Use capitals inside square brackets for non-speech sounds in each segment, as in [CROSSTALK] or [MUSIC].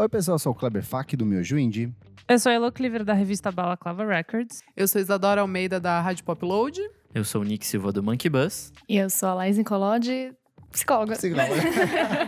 Oi, pessoal, eu sou o Kleber Fak do Miojo Indie. Eu sou a Elo Cleaver da revista Balaclava Records. Eu sou Isadora Almeida da Rádio Pop Load. Eu sou o Nick Silva do Monkey Bus. E eu sou a Laís Nicolodi, psicóloga. Psicóloga.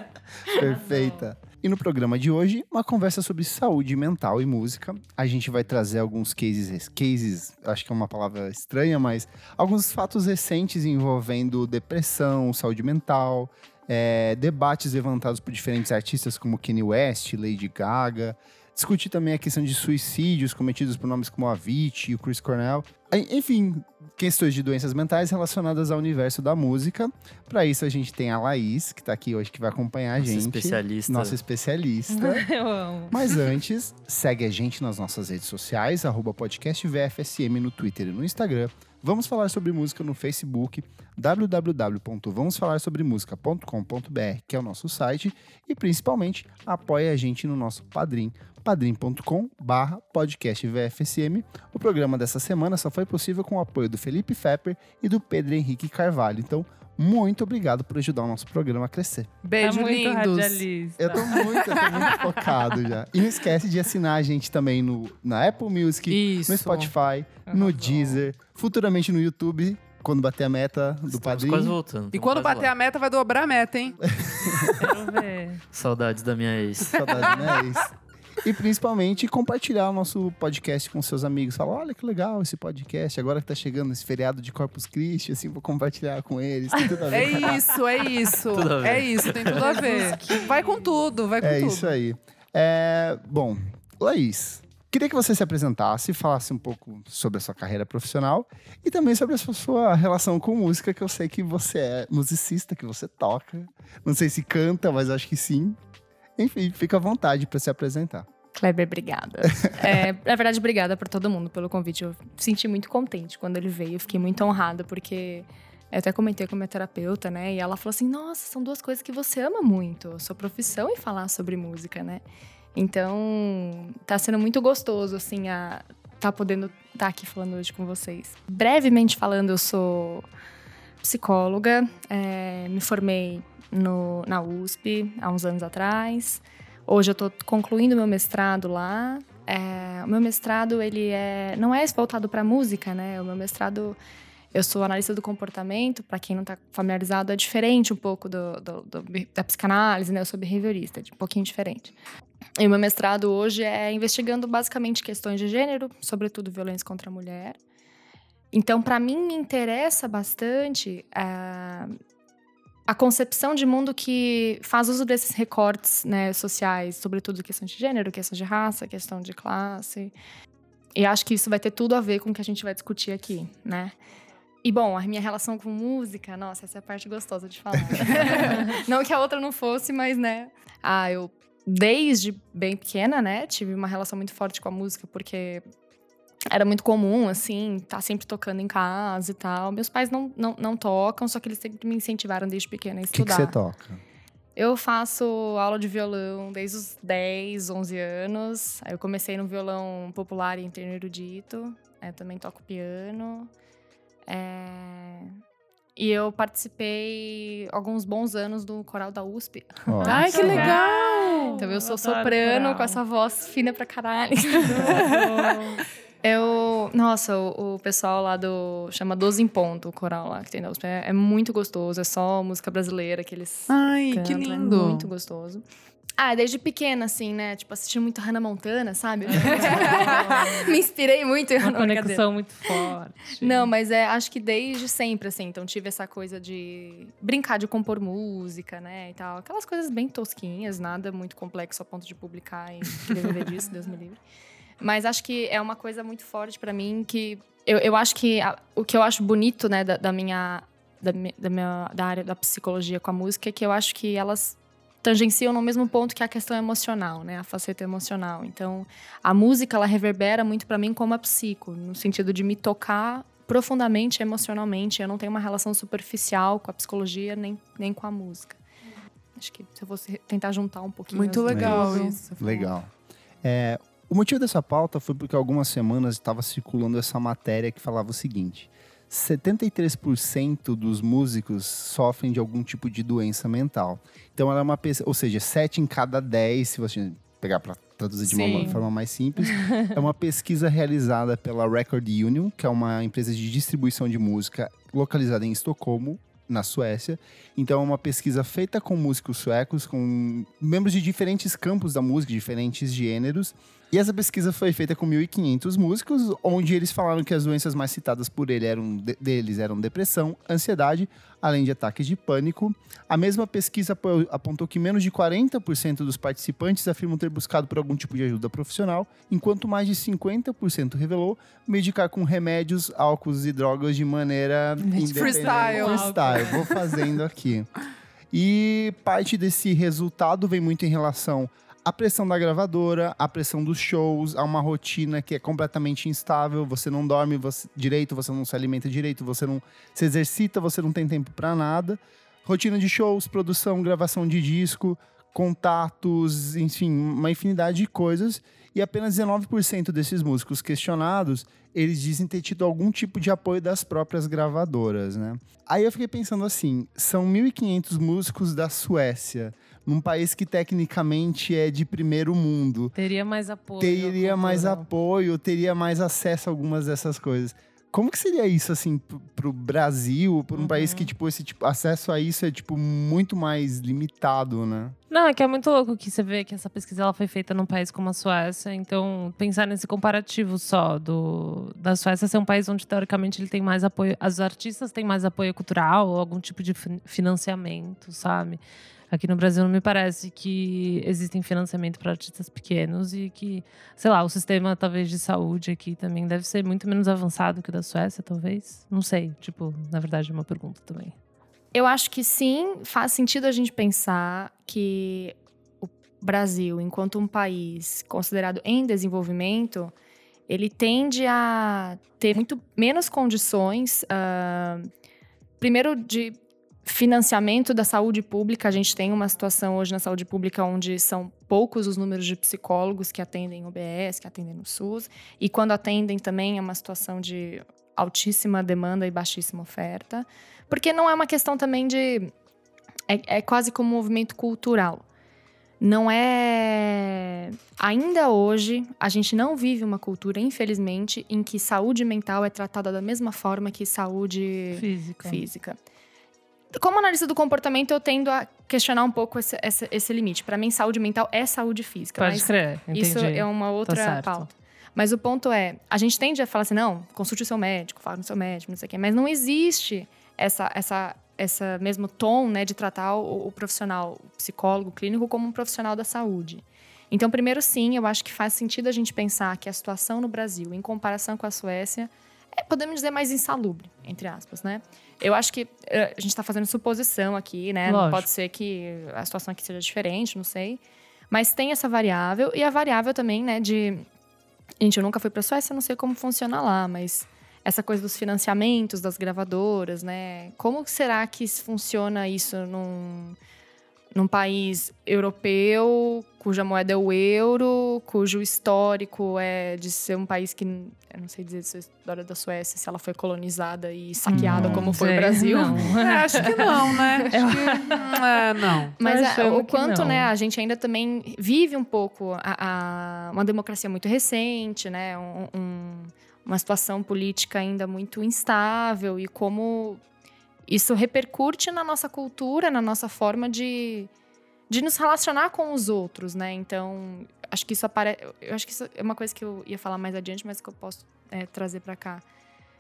[LAUGHS] Perfeita. E no programa de hoje, uma conversa sobre saúde mental e música. A gente vai trazer alguns cases, cases, acho que é uma palavra estranha, mas alguns fatos recentes envolvendo depressão, saúde mental, é, debates levantados por diferentes artistas como Kanye West, Lady Gaga. Discutir também a questão de suicídios cometidos por nomes como Avicii e o Chris Cornell. Enfim, questões de doenças mentais relacionadas ao universo da música. Para isso, a gente tem a Laís, que tá aqui hoje, que vai acompanhar a Nossa gente. especialista. Nossa especialista. [LAUGHS] Eu amo. Mas antes, segue a gente nas nossas redes sociais, arroba podcast VFSM no Twitter e no Instagram. Vamos falar sobre música no Facebook, www.vamosfalarsobremusica.com.br, que é o nosso site, e principalmente apoie a gente no nosso Padrim, padrim.com barra podcast VFSM. O programa dessa semana só foi possível com o apoio do Felipe Fepper e do Pedro Henrique Carvalho. Então, muito obrigado por ajudar o nosso programa a crescer. Beijo, é muito lindos. radialista. Eu tô muito, eu tô muito [LAUGHS] focado já. E não esquece de assinar a gente também no, na Apple Music, Isso. no Spotify, no Deezer, futuramente no YouTube, quando bater a meta do Estamos padrinho. quase voltando. E quando quase bater lá. a meta, vai dobrar a meta, hein? [LAUGHS] Quero ver. Saudades da minha ex. Saudade, né? Isso. E principalmente compartilhar o nosso podcast com seus amigos. Falar, olha que legal esse podcast. Agora que tá chegando esse feriado de Corpus Christi, assim, vou compartilhar com eles. Tem tudo a ver. É isso, é isso. [LAUGHS] É isso, tem tudo a ver. Vai com tudo, vai com É tudo. isso aí. É, bom, Laís, queria que você se apresentasse, falasse um pouco sobre a sua carreira profissional e também sobre a sua, sua relação com música, que eu sei que você é musicista, que você toca. Não sei se canta, mas acho que sim. Enfim, fica à vontade para se apresentar. Kleber, obrigada. [LAUGHS] É, na verdade, obrigada por todo mundo pelo convite. Eu me senti muito contente quando ele veio. Eu fiquei muito honrada, porque eu até comentei com a minha terapeuta, né? E ela falou assim: Nossa, são duas coisas que você ama muito: a sua profissão e falar sobre música, né? Então, tá sendo muito gostoso, assim, a tá podendo estar aqui falando hoje com vocês. Brevemente falando, eu sou psicóloga, é, me formei no, na USP há uns anos atrás. Hoje eu estou concluindo meu mestrado lá. É, o meu mestrado ele é não é voltado para música, né? O meu mestrado eu sou analista do comportamento. Para quem não está familiarizado, é diferente um pouco do, do- do- da psicanálise, né? Eu sou behaviorista, um pouquinho diferente. E o meu mestrado hoje é investigando basicamente questões de gênero, sobretudo violência contra a mulher. Então, para mim, me interessa bastante ah, a concepção de mundo que faz uso desses recortes né, sociais, sobretudo questões de gênero, questões de raça, questão de classe. E acho que isso vai ter tudo a ver com o que a gente vai discutir aqui, né? E bom, a minha relação com música, nossa, essa é a parte gostosa de falar. [LAUGHS] não que a outra não fosse, mas né. Ah, eu desde bem pequena, né, tive uma relação muito forte com a música, porque era muito comum, assim, estar sempre tocando em casa e tal. Meus pais não, não, não tocam, só que eles sempre me incentivaram desde pequena a O que, que estudar. você toca? Eu faço aula de violão desde os 10, 11 anos. Aí eu comecei no violão popular e interno erudito. Aí eu também toco piano. É, E eu participei alguns bons anos do coral da USP. Ó, Ai, que [LAUGHS] legal! Então eu sou soprano coral. com essa voz fina pra caralho. [LAUGHS] Eu. Nossa, o, o pessoal lá do. Chama Doze em Ponto, o coral lá que tem da USP. É, é muito gostoso, é só música brasileira que eles. Ai, que cantam, lindo. É muito gostoso. Ah, desde pequena, assim, né? Tipo, assistindo muito Hannah Montana, sabe? [LAUGHS] Me inspirei muito em Uma Hannah Montana. conexão muito forte. Não, mas é, acho que desde sempre, assim. Então, tive essa coisa de brincar de compor música, né? E tal. Aquelas coisas bem tosquinhas, nada muito complexo a ponto de publicar e viver disso, Deus me livre. Mas acho que é uma coisa muito forte pra mim que... Eu, eu acho que a- o que eu acho bonito, né, da, da minha... Da, da minha da área da psicologia com a música é que eu acho que elas tangenciam no mesmo ponto que a questão emocional, né? A faceta emocional. Então, a música, ela reverbera muito pra mim como a psico, no sentido de me tocar profundamente emocionalmente. Eu não tenho uma relação superficial com a psicologia nem, nem com a música. Acho que se eu fosse tentar juntar um pouquinho. Muito duas. Legal. isso. Legal. É, o motivo dessa pauta foi porque algumas semanas estava circulando essa matéria que falava o seguinte: 73% dos músicos sofrem de algum tipo de doença mental. Então ela é uma pesquisa, ou seja, 7 em cada 10, se você pegar para traduzir de Sim. uma forma mais simples, [LAUGHS] é uma pesquisa realizada pela Record Union, que é uma empresa de distribuição de música localizada em Estocolmo, na Suécia. Então é uma pesquisa feita com músicos suecos, com membros de diferentes campos da música, diferentes gêneros. E essa pesquisa foi feita com 1.500 músicos, onde eles falaram que as doenças mais citadas por ele eram, de- deles eram depressão, ansiedade, além de ataques de pânico. A mesma pesquisa apo- apontou que menos de 40% dos participantes afirmam ter buscado por algum tipo de ajuda profissional, enquanto mais de 50% revelou medicar com remédios, álcools e drogas de maneira. Freestyle. Freestyle, vou fazendo aqui. E parte desse resultado vem muito em relação à pressão da gravadora, à pressão dos shows, a uma rotina que é completamente instável, você não dorme você- direito, você não se alimenta direito, você não se exercita, você não tem tempo pra nada. Rotina de shows, produção, gravação de disco, contatos, enfim, uma infinidade de coisas. E apenas 19% desses músicos questionados, eles dizem ter tido algum tipo de apoio das próprias gravadoras, né? Aí eu fiquei pensando assim, são 1.500 músicos da Suécia, num país que tecnicamente é de primeiro mundo. Teria mais apoio. Teria mais apoio, teria mais acesso a algumas dessas coisas. Como que seria isso, assim, pro, pro Brasil, por um Uhum. país que, tipo, esse tipo, acesso a isso é, tipo, muito mais limitado, né? Não, é que é muito louco que você vê que essa pesquisa ela foi feita num país como a Suécia. Então, pensar nesse comparativo só do da Suécia ser um país onde, teoricamente, ele tem mais apoio. Os artistas têm mais apoio cultural ou algum tipo de fin- financiamento, sabe? Aqui no Brasil não me parece que existem financiamento para artistas pequenos e que, sei lá, o sistema talvez de saúde aqui também deve ser muito menos avançado que o da Suécia, talvez. Não sei, tipo, na verdade é uma pergunta também. Eu acho que sim, faz sentido a gente pensar que o Brasil, enquanto um país considerado em desenvolvimento, ele tende a ter muito menos condições, ah, primeiro de financiamento da saúde pública. A gente tem uma situação hoje na saúde pública onde são poucos os números de psicólogos que atendem OBS, que atendem no SUS, e quando atendem também é uma situação de altíssima demanda e baixíssima oferta. Porque não é uma questão também de. É, é quase como um movimento cultural. Não é. Ainda hoje, a gente não vive uma cultura, infelizmente, em que saúde mental é tratada da mesma forma que saúde Física. física. Como analista do comportamento, eu tendo a questionar um pouco esse, esse, esse limite. Para mim, saúde mental é saúde física. Pode mas crer, entendi. isso é uma outra certo. pauta. Mas o ponto é, a gente tende a falar assim, não, consulte o seu médico, fale com o seu médico, não sei o quê. Mas não existe essa, essa, essa mesmo tom, né, de tratar o, o profissional, o psicólogo, o clínico, como um profissional da saúde. Então, primeiro, sim, eu acho que faz sentido a gente pensar que a situação no Brasil, em comparação com a Suécia, é, podemos dizer, mais insalubre, entre aspas, né? Eu acho que eh, a gente está fazendo suposição aqui, né? Lógico. Pode ser que a situação aqui seja diferente, não sei. Mas tem essa variável e a variável também, né, de Gente, eu nunca fui pra Suécia, não sei como funciona lá, mas essa coisa dos financiamentos das gravadoras, né? Como será que funciona isso num, num país europeu, cuja moeda é o euro, cujo histórico é de ser um país que. Eu não sei dizer se a história da Suécia, se ela foi colonizada e saqueada Não como foi sei, o Brasil. não. [LAUGHS] É, acho que não, né? Acho que. hum, É, não. Mas Tô a- o quanto, né, a gente ainda também vive um pouco a, a- uma democracia muito recente, né, um- um- uma situação política ainda muito instável e como isso repercute na nossa cultura, na nossa forma de, de nos relacionar com os outros, né? Então, acho que isso aparece. Eu acho que isso é uma coisa que eu ia falar mais adiante, mas que eu posso é, trazer para cá.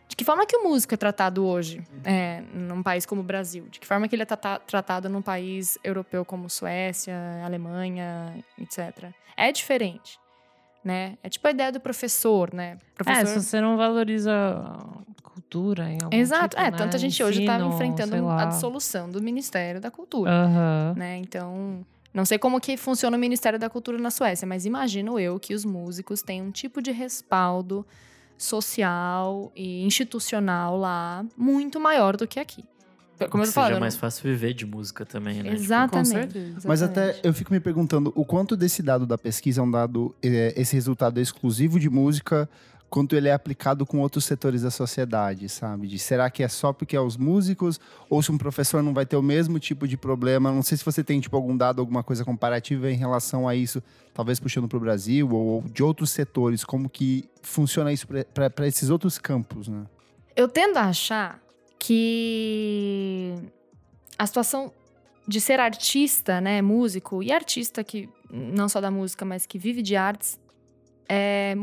De que forma que o músico é tratado hoje, é, num país como o Brasil? De que forma que ele é trata- tratado num país europeu como Suécia, Alemanha, etc. É diferente, né? É tipo a ideia do professor, né? É, Professor... se você não valoriza cultura em algum Exato. tipo, é, né? tanta gente hoje está enfrentando a dissolução do Ministério da Cultura, Aham. né? Então, não sei como que funciona o Ministério da Cultura na Suécia, mas imagino eu que os músicos têm um tipo de respaldo social e institucional lá muito maior do que aqui. Como que seja eu mais fácil viver de música também, né? Tipo, Exatamente. Com certeza. Mas exatamente. até eu fico me perguntando o quanto desse dado da pesquisa é um dado, é, esse resultado é exclusivo de música, quanto ele é aplicado com outros setores da sociedade, sabe? De será que é só porque é os músicos ou se um professor não vai ter o mesmo tipo de problema? Não sei se você tem tipo algum dado, alguma coisa comparativa em relação a isso, talvez puxando para o Brasil ou de outros setores, como que funciona isso para esses outros campos, né? Eu tendo a achar que a situação de ser artista, né, músico e artista que não só da música, mas que vive de artes, é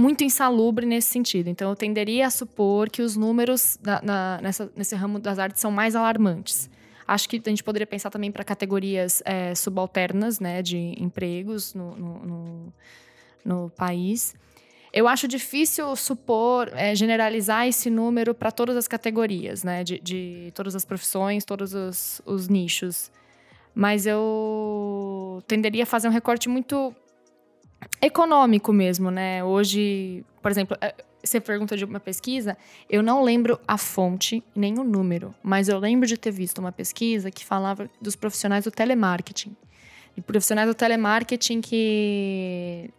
muito insalubre nesse sentido. Então, eu tenderia a supor que os números na, nessa, nesse ramo das artes são mais alarmantes. Acho que a gente poderia pensar também para categorias é, subalternas, né, de empregos no, no, no, no país. Eu acho difícil supor, é, generalizar esse número para todas as categorias, né? De, de, todas as profissões, todos os, os nichos. Mas eu tenderia a fazer um recorte muito econômico mesmo, né? Hoje, por exemplo, é, você pergunta de uma pesquisa, eu não lembro a fonte nem o número, mas eu lembro de ter visto uma pesquisa que falava dos profissionais do telemarketing. E profissionais do telemarketing que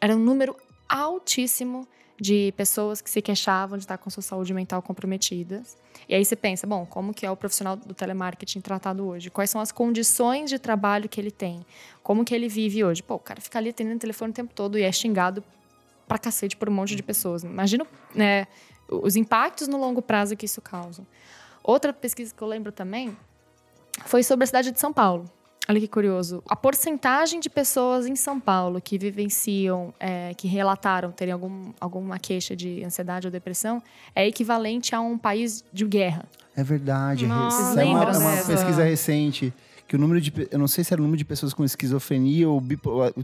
era um número altíssimo de pessoas que se queixavam de estar com sua saúde mental comprometidas. E aí você pensa, bom, como que é o profissional do telemarketing tratado hoje? Quais são as condições de trabalho que ele tem? Como que ele vive hoje? Pô, o cara fica ali atendendo o telefone o tempo todo e é xingado pra cacete por um monte de pessoas. Imagina né, os impactos no longo prazo que isso causa. Outra pesquisa que eu lembro também foi sobre a cidade de São Paulo. Olha que curioso. A porcentagem de pessoas em São Paulo que vivenciam, é, que relataram terem algum, alguma queixa de ansiedade ou depressão é equivalente a um país de guerra. É verdade. Nossa, é uma, é uma pesquisa recente que o número de eu não sei se era o número de pessoas com esquizofrenia ou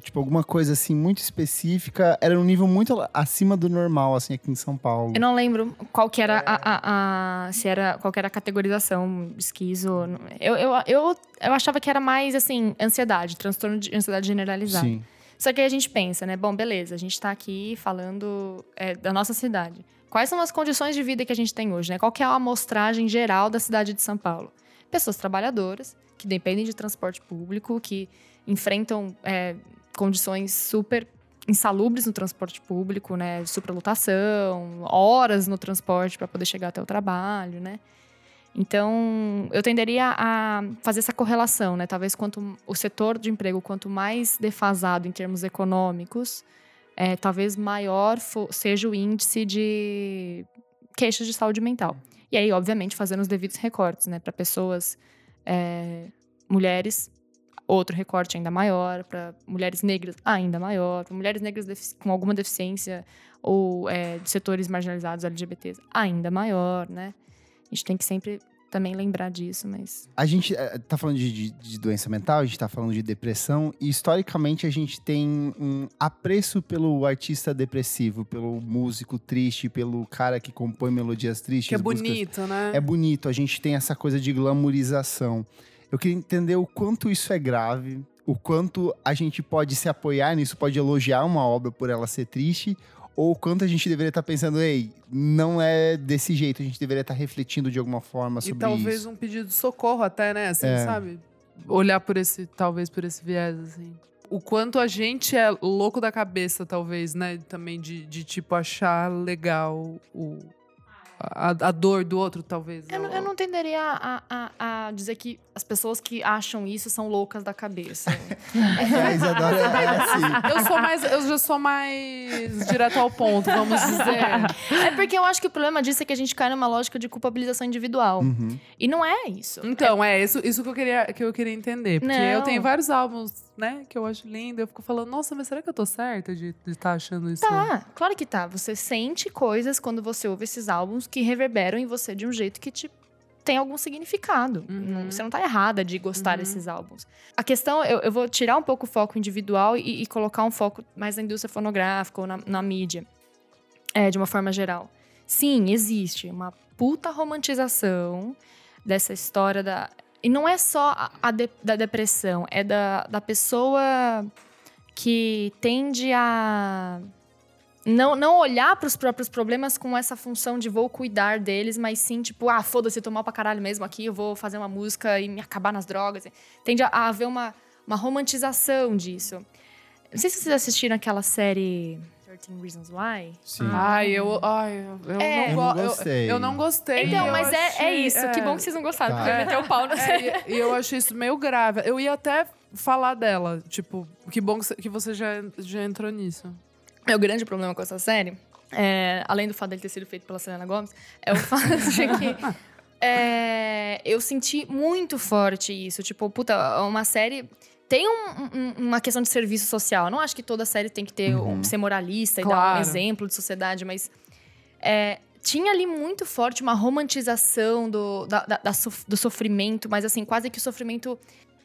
tipo alguma coisa assim muito específica, era um nível muito acima do normal assim aqui em São Paulo. Eu não lembro qual que era a, a- a- se era qual era a categorização esquizo. Eu, eu, eu, eu achava que era mais assim, ansiedade, transtorno de ansiedade generalizada. Sim. Só que aí a gente pensa, né? Bom, beleza, a gente tá aqui falando é, da nossa cidade. Quais são as condições de vida que a gente tem hoje, né? Qual é a amostragem geral da cidade de São Paulo? Pessoas trabalhadoras, que dependem de transporte público, que enfrentam é, condições super insalubres no transporte público, né? Superlotação, horas no transporte para poder chegar até o trabalho, né? Então, eu tenderia a fazer essa correlação, né? Talvez quanto o setor de emprego quanto mais defasado em termos econômicos, é, talvez maior seja o índice de queixas de saúde mental. E aí, obviamente, fazendo os devidos recortes, né? Para pessoas, é, mulheres, outro recorte ainda maior, para mulheres negras, ainda maior, para mulheres negras com alguma deficiência ou é, de setores marginalizados LGBTs, ainda maior, né? A gente tem que sempre também lembrar disso, mas A gente eh, tá falando de, de- de doença mental, a gente tá falando de depressão, e historicamente a gente tem um apreço pelo artista depressivo, pelo músico triste, pelo cara que compõe melodias tristes. Que é músicas- bonito, né? É bonito, a gente tem essa coisa de glamourização. Eu queria entender o quanto isso é grave, o quanto a gente pode se apoiar nisso, pode elogiar uma obra por ela ser triste, ou o quanto a gente deveria estar pensando, ei, não é desse jeito, a gente deveria estar refletindo de alguma forma E sobre talvez isso. um pedido de socorro até, né? Assim, É. sabe? Olhar por esse, talvez por esse viés, assim. O quanto a gente é louco da cabeça, talvez, né? Também de, de tipo, achar legal o, a, a dor do outro, talvez. eu, não- eu não tenderia a, a- a dizer que as pessoas que acham isso são loucas da cabeça. [LAUGHS] É, Isadora, é assim. Eu sou mais. Eu já sou mais direto ao ponto, vamos dizer. é porque eu acho que o problema disso é que a gente cai numa lógica de culpabilização individual. Uhum. E não é isso. Então, é isso, isso que, eu queria, que eu queria entender. Porque Não. eu tenho vários álbuns, né, que eu acho lindo. Eu fico falando, nossa, mas será que eu tô certa de estar achando isso? Tá, claro que tá. Você sente coisas quando você ouve esses álbuns que reverberam em você de um jeito que te tem algum significado. Uhum. Você não tá errada de gostar Uhum. desses álbuns. A questão, eu, eu vou tirar um pouco o foco individual e, e colocar um foco mais na indústria fonográfica ou na, na mídia, é, de uma forma geral. Sim, existe uma puta romantização dessa história da. E não é só de- da depressão, é da, da pessoa que tende a não, não olhar para os próprios problemas com essa função de vou cuidar deles, mas sim, tipo, ah, foda-se, eu tô mal pra caralho mesmo aqui, eu vou fazer uma música e me acabar nas drogas. Tende a, a haver uma, uma romantização disso. Não sei se vocês assistiram aquela série 13 Reasons Why. Sim. Ai, eu, ai, eu, É. Eu não, não go- eu- gostei. Eu, não gostei. Então, mas é, é achei- isso. Que bom que vocês não gostaram, Tá. porque eu meteu o pau no É, e, eu achei isso meio grave. Eu ia até falar dela. Tipo, que bom que você, que você já, já entrou nisso. Meu grande problema com essa série, é, além do fato dele ter sido feito pela Selena Gomez, é o [LAUGHS] fato de que é, eu senti muito forte isso. Tipo, puta, uma série. Tem um- um- uma questão de serviço social. Eu não acho que toda série tem que ter um- ser moralista e dar um Claro. exemplo de sociedade, mas é, tinha ali muito forte uma romantização do, da- da- da do sofrimento, mas assim, quase que o sofrimento.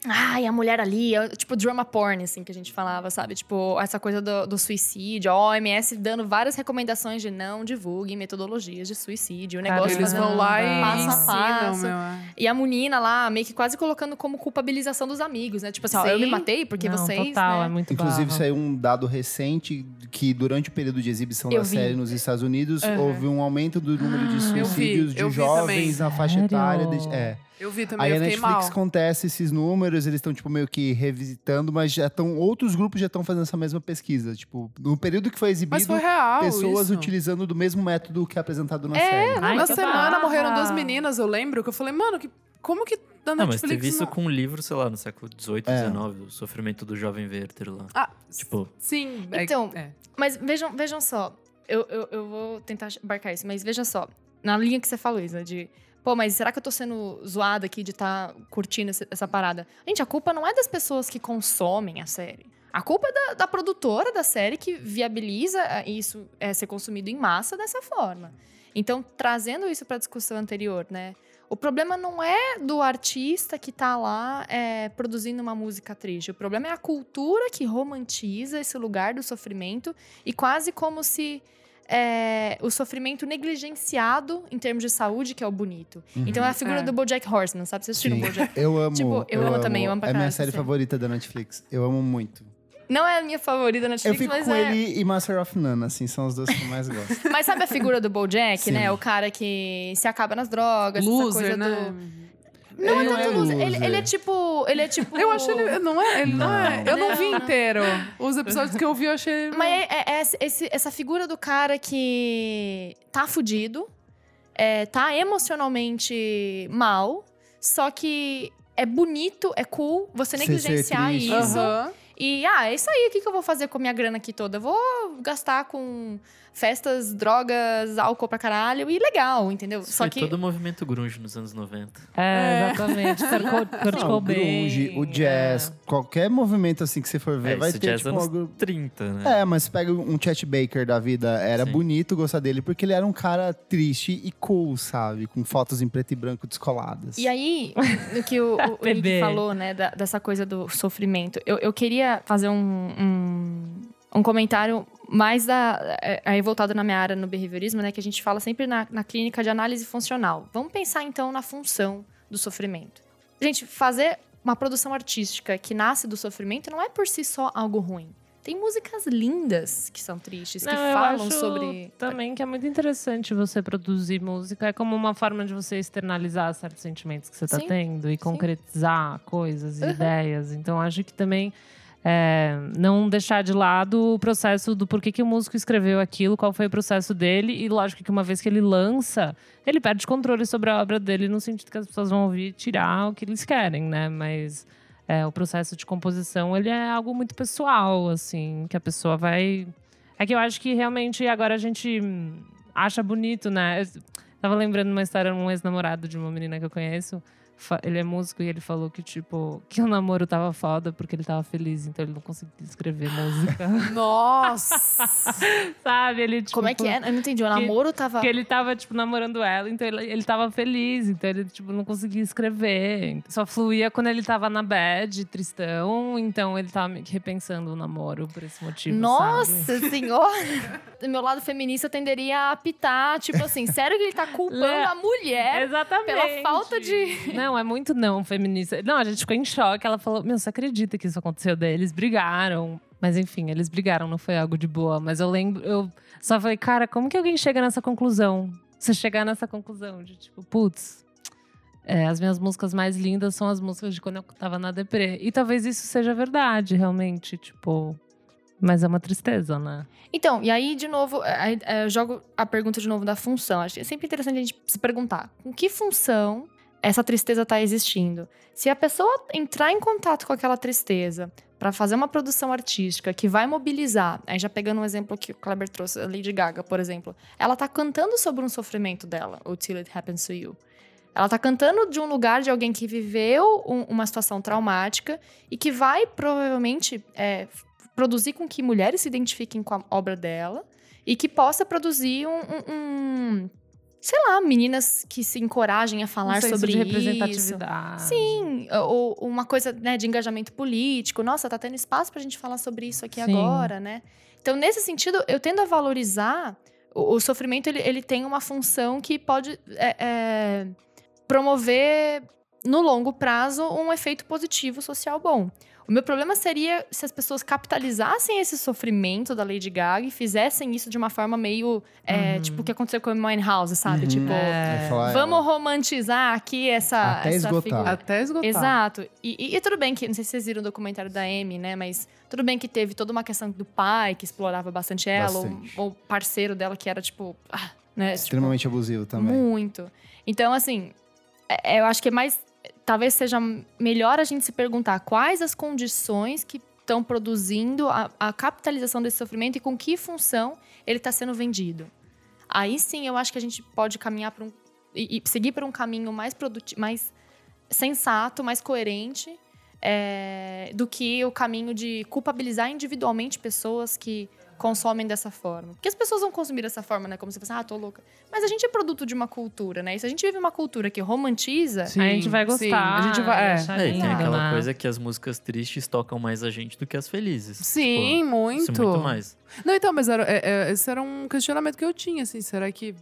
Ai, a mulher ali, é, tipo drama porn, assim, que a gente falava, sabe? Tipo, essa coisa do, do suicídio. A OMS dando várias recomendações de não divulguem metodologias de suicídio. O negócio Eles fazendo vão lá e passo a passo. meu. é. E a menina lá, meio que quase colocando como culpabilização dos amigos, né? Tipo assim, ó, eu me matei porque Não, vocês. Total, né? é muito Inclusive, barro. saiu um dado recente que durante o período de exibição Eu da vi. série nos Estados Unidos, Uhum. houve um aumento do número de Ah, suicídios de jovens na faixa Sério? etária. de- é. Eu vi também, Aí eu a Netflix mal. contesta esses números, eles estão, tipo, meio que revisitando, mas já estão. Outros grupos já estão fazendo essa mesma pesquisa. Tipo, no período que foi exibido, Mas foi real pessoas isso. utilizando do mesmo método que é apresentado na É, série. Ai, Na semana barra. morreram duas meninas, eu lembro, que eu falei, mano, que, como que da Não, mas Netflix... teve isso não- com um livro, sei lá, no século XVIII, É. XIX, o sofrimento do jovem Werther lá. Ah, Tipo, sim. é- Então, é. Mas vejam, vejam só, eu, eu, eu vou tentar embarcar isso, mas veja só, na linha que você falou, Isa, de. Pô, mas será que eu tô sendo zoada aqui de estar curtindo esse- essa parada? Gente, a culpa não é das pessoas que consomem a série. A culpa é da, da produtora da série que viabiliza eh, isso é, ser consumido em massa dessa forma. Então, trazendo isso pra discussão anterior, né? O problema não é do artista que tá lá é, produzindo uma música triste. O problema é a cultura que romantiza esse lugar do sofrimento e quase como se é, o sofrimento negligenciado em termos de saúde, que é o bonito. Então é a figura É. do BoJack Horseman, sabe? Vocês assistiram. BoJack? [LAUGHS] Eu amo. Tipo, eu amo também, eu amo pra É minha série essa favorita da Netflix. Eu amo muito. Não é a minha favorita na Eu Netflix, fico mas com é... ele e Master of None, assim, são os dois que eu mais gosto. [LAUGHS] Mas sabe a figura do BoJack, Sim. né? O cara que se acaba nas drogas, essa Loser, coisa né? do... Não, Ele é tanto loser. Ele, ele é tipo... Ele é tipo... Eu achei ele... Não é? Ele não, é? Eu não, Não, vi não. inteiro. Os episódios que eu vi, eu achei... Mas é, é- é esse- essa figura do cara que tá fudido, é, tá emocionalmente mal, só que é bonito, é cool você negligenciar isso. Aham. E, ah, é isso aí, o que, que eu vou fazer com a minha grana aqui toda? Eu vou gastar com festas, drogas, álcool pra caralho e legal, entendeu? isso Só foi que. todo o movimento grunge nos anos 90. É, exatamente. Kurt, Co- Kurt Não, o grunge, Cobain, o jazz, qualquer movimento assim que você for ver, É, vai ter jazz tipo anos algo... 30, né? É, mas você pega um Chet Baker da vida, era Sim. bonito gostar dele, porque ele era um cara triste e cool, sabe? Com fotos em preto e branco descoladas. E aí, no que o, o, [LAUGHS] o falou, né, da- dessa coisa do sofrimento, eu, eu queria fazer um, um, um comentário mais da, é, aí voltado na minha área no behaviorismo, né, que a gente fala sempre na, na clínica de análise funcional. Vamos pensar então na função do sofrimento. Gente, fazer uma produção artística que nasce do sofrimento não é por si só algo ruim. Tem músicas lindas que são tristes, que Não, eu falam acho sobre. Também que é muito interessante você produzir música. É como uma forma de você externalizar certos sentimentos que você está Sim, tendo e concretizar coisas e Uhum. ideias. Então, acho que também é, não deixar de lado o processo do porquê que o músico escreveu aquilo, qual foi o processo dele. E lógico que uma vez que ele lança, ele perde controle sobre a obra dele no sentido que as pessoas vão ouvir tirar o que eles querem, né? Mas é, o processo de composição, ele é algo muito pessoal, assim, que a pessoa vai... É que eu acho que realmente agora a gente acha bonito, né? Eu tava lembrando uma história, um ex-namorado de uma menina que eu conheço. Ele é músico e ele falou que, tipo, que o namoro tava foda porque ele tava feliz, então ele não conseguia escrever música. [LAUGHS] [LAUGHS] Nossa! Sabe? Ele, tipo, Como é que é? Eu não entendi. O que- namoro tava. Porque ele tava, tipo, namorando ela, então ele, ele tava feliz, então ele, tipo, não conseguia escrever. Só fluía quando ele tava na bad, tristão, então ele tava meio que repensando o namoro por esse motivo. sabe? Nossa senhora! [LAUGHS] Do meu lado feminista tenderia a apitar, tipo assim, sério que ele tá culpando Lé- a mulher Exatamente. pela falta de. Não, é muito não feminista. Não, a gente ficou em choque. Ela falou: Meu, você acredita que isso aconteceu? Eles brigaram. Mas enfim, eles brigaram, não foi algo de boa. Mas eu lembro, eu só falei, cara, como que alguém chega nessa conclusão? Você chegar nessa conclusão de tipo, putz, é, as minhas músicas mais lindas são as músicas de quando eu tava na deprê. E talvez isso seja verdade, realmente. Tipo, Mas é uma tristeza, né? Então, e aí, de novo, aí, é, eu jogo a pergunta de novo da função. Acho que é sempre interessante a gente se perguntar: com que função essa tristeza está existindo? Se a pessoa entrar em contato com aquela tristeza para fazer uma produção artística que vai mobilizar, aí já pegando um exemplo que o Kleber trouxe, a Lady Gaga, por exemplo, ela tá cantando sobre um sofrimento dela, o Till It Happens to You. Ela tá cantando de um lugar de alguém que viveu um- uma situação traumática e que vai provavelmente é, produzir com que mulheres se identifiquem com a obra dela e que possa produzir um, um- um- sei lá, meninas que se encorajem a falar um sobre de isso. representatividade. Sim, ou uma coisa né, de engajamento político. Nossa, tá tendo espaço pra gente falar sobre isso aqui Sim. agora, né? Então, nesse sentido, eu tendo a valorizar o, o sofrimento, ele, ele tem uma função que pode é, é, promover, no longo prazo, um efeito positivo social bom. O meu problema seria se as pessoas capitalizassem esse sofrimento da Lady Gaga e fizessem isso de uma forma meio, é, Uhum. tipo, o que aconteceu com a Winehouse, sabe? Uhum. Tipo, É. Vamos romantizar aqui essa, Até essa esgotar. figura. Até esgotar. Exato. E, e- e tudo bem que, não sei se vocês viram o documentário da Amy, né? Mas tudo bem que teve toda uma questão do pai que explorava bastante ela, ou- Bastante. Ou, o parceiro dela que era, tipo, ah, né? tipo, Extremamente abusivo também. muito. Então, assim, é- eu acho que é mais. Talvez seja melhor a gente se perguntar quais as condições que estão produzindo a, a capitalização desse sofrimento e com que função ele está sendo vendido. Aí sim, eu acho que a gente pode caminhar para um. E, e seguir por um caminho mais produtivo, mais sensato, mais coerente. é, do que o caminho de culpabilizar individualmente pessoas que consomem dessa forma. Porque as pessoas vão consumir dessa forma, né? Como você pensa, ah, tô louca. Mas a gente é produto de uma cultura, né? E se a gente vive uma cultura que romantiza, Sim, a gente vai sim, gostar. a gente vai- é. É, e tem aquela né? coisa que as músicas tristes tocam mais a gente do que as felizes. Sim, Tipo, muito. Isso muito mais. Não, então, mas era, é- é- esse era um questionamento que eu tinha, assim, será que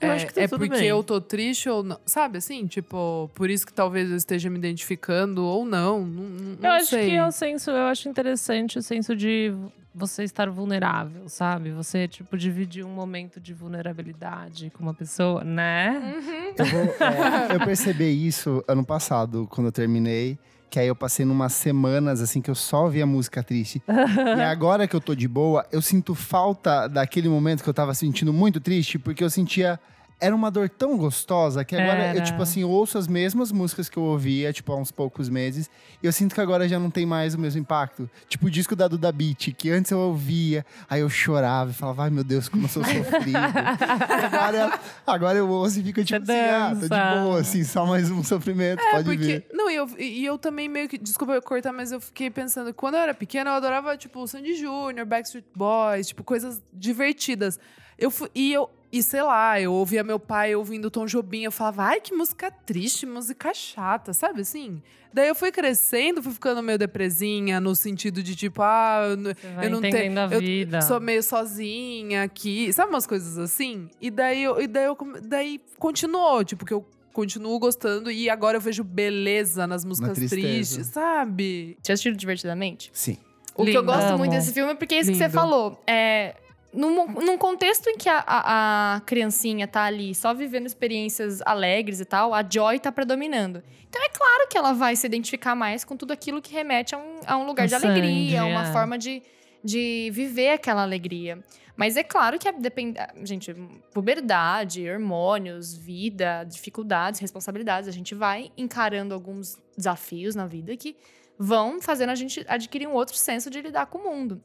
Eu é, acho que tá é tudo porque bem. eu tô triste ou não? Sabe, assim, tipo, por isso que talvez eu esteja me identificando ou não, não, não Eu acho sei. que é o senso, eu acho interessante o senso de você estar vulnerável, sabe? Você, tipo, dividir um momento de vulnerabilidade com uma pessoa, né? Eu, vou, é, eu percebi isso ano passado, quando eu terminei. Que aí eu passei numas semanas, assim, que eu só ouvia música triste. e [LAUGHS] agora que eu tô de boa, eu sinto falta daquele momento que eu tava sentindo muito triste, porque eu sentia. Era uma dor tão gostosa que agora eu, Era. tipo assim, ouço as mesmas músicas que eu ouvia, tipo, há uns poucos meses. E eu sinto que agora já não tem mais o mesmo impacto. Tipo, o disco da Duda Beat, que antes eu ouvia, aí eu chorava e falava, ai meu Deus, como eu sou [LAUGHS] sofrido. agora, agora eu ouço e fico tipo Você assim, ah, tô de dança. boa, assim, só mais um sofrimento, É, pode porque. vir. Não, e eu, e e eu também meio que. Desculpa eu cortar, mas eu fiquei pensando. Quando eu era pequena, eu adorava, tipo, Sandy Júnior, Backstreet Boys, tipo, coisas divertidas. Eu fui, e eu. E sei lá, eu ouvia meu pai ouvindo Tom Jobim, eu falava, ai, que música triste, música chata, sabe assim? Daí eu fui crescendo, fui ficando meio depresinha, no sentido de tipo, ah, eu eu não tenho. a eu vida. Sou meio sozinha aqui, sabe umas coisas assim? E daí, eu, e daí, eu, daí continuou, tipo, que eu continuo gostando e agora eu vejo beleza nas músicas tristes, sabe? já assistiu Divertidamente? Sim. O que eu Lindo. gosto Amo. muito desse filme é porque é isso que você Lindo. falou. É, num, num contexto em que a, a, a criancinha tá ali só vivendo experiências alegres e tal, a Joy tá predominando. Então é claro que ela vai se identificar mais com tudo aquilo que remete a um, a um lugar O de alegria, sangue, uma é. forma de, de viver aquela alegria. Mas é claro que depende. Gente, puberdade, hormônios, vida, dificuldades, responsabilidades. A gente vai encarando alguns desafios na vida que vão fazendo a gente adquirir um outro senso de lidar com o mundo.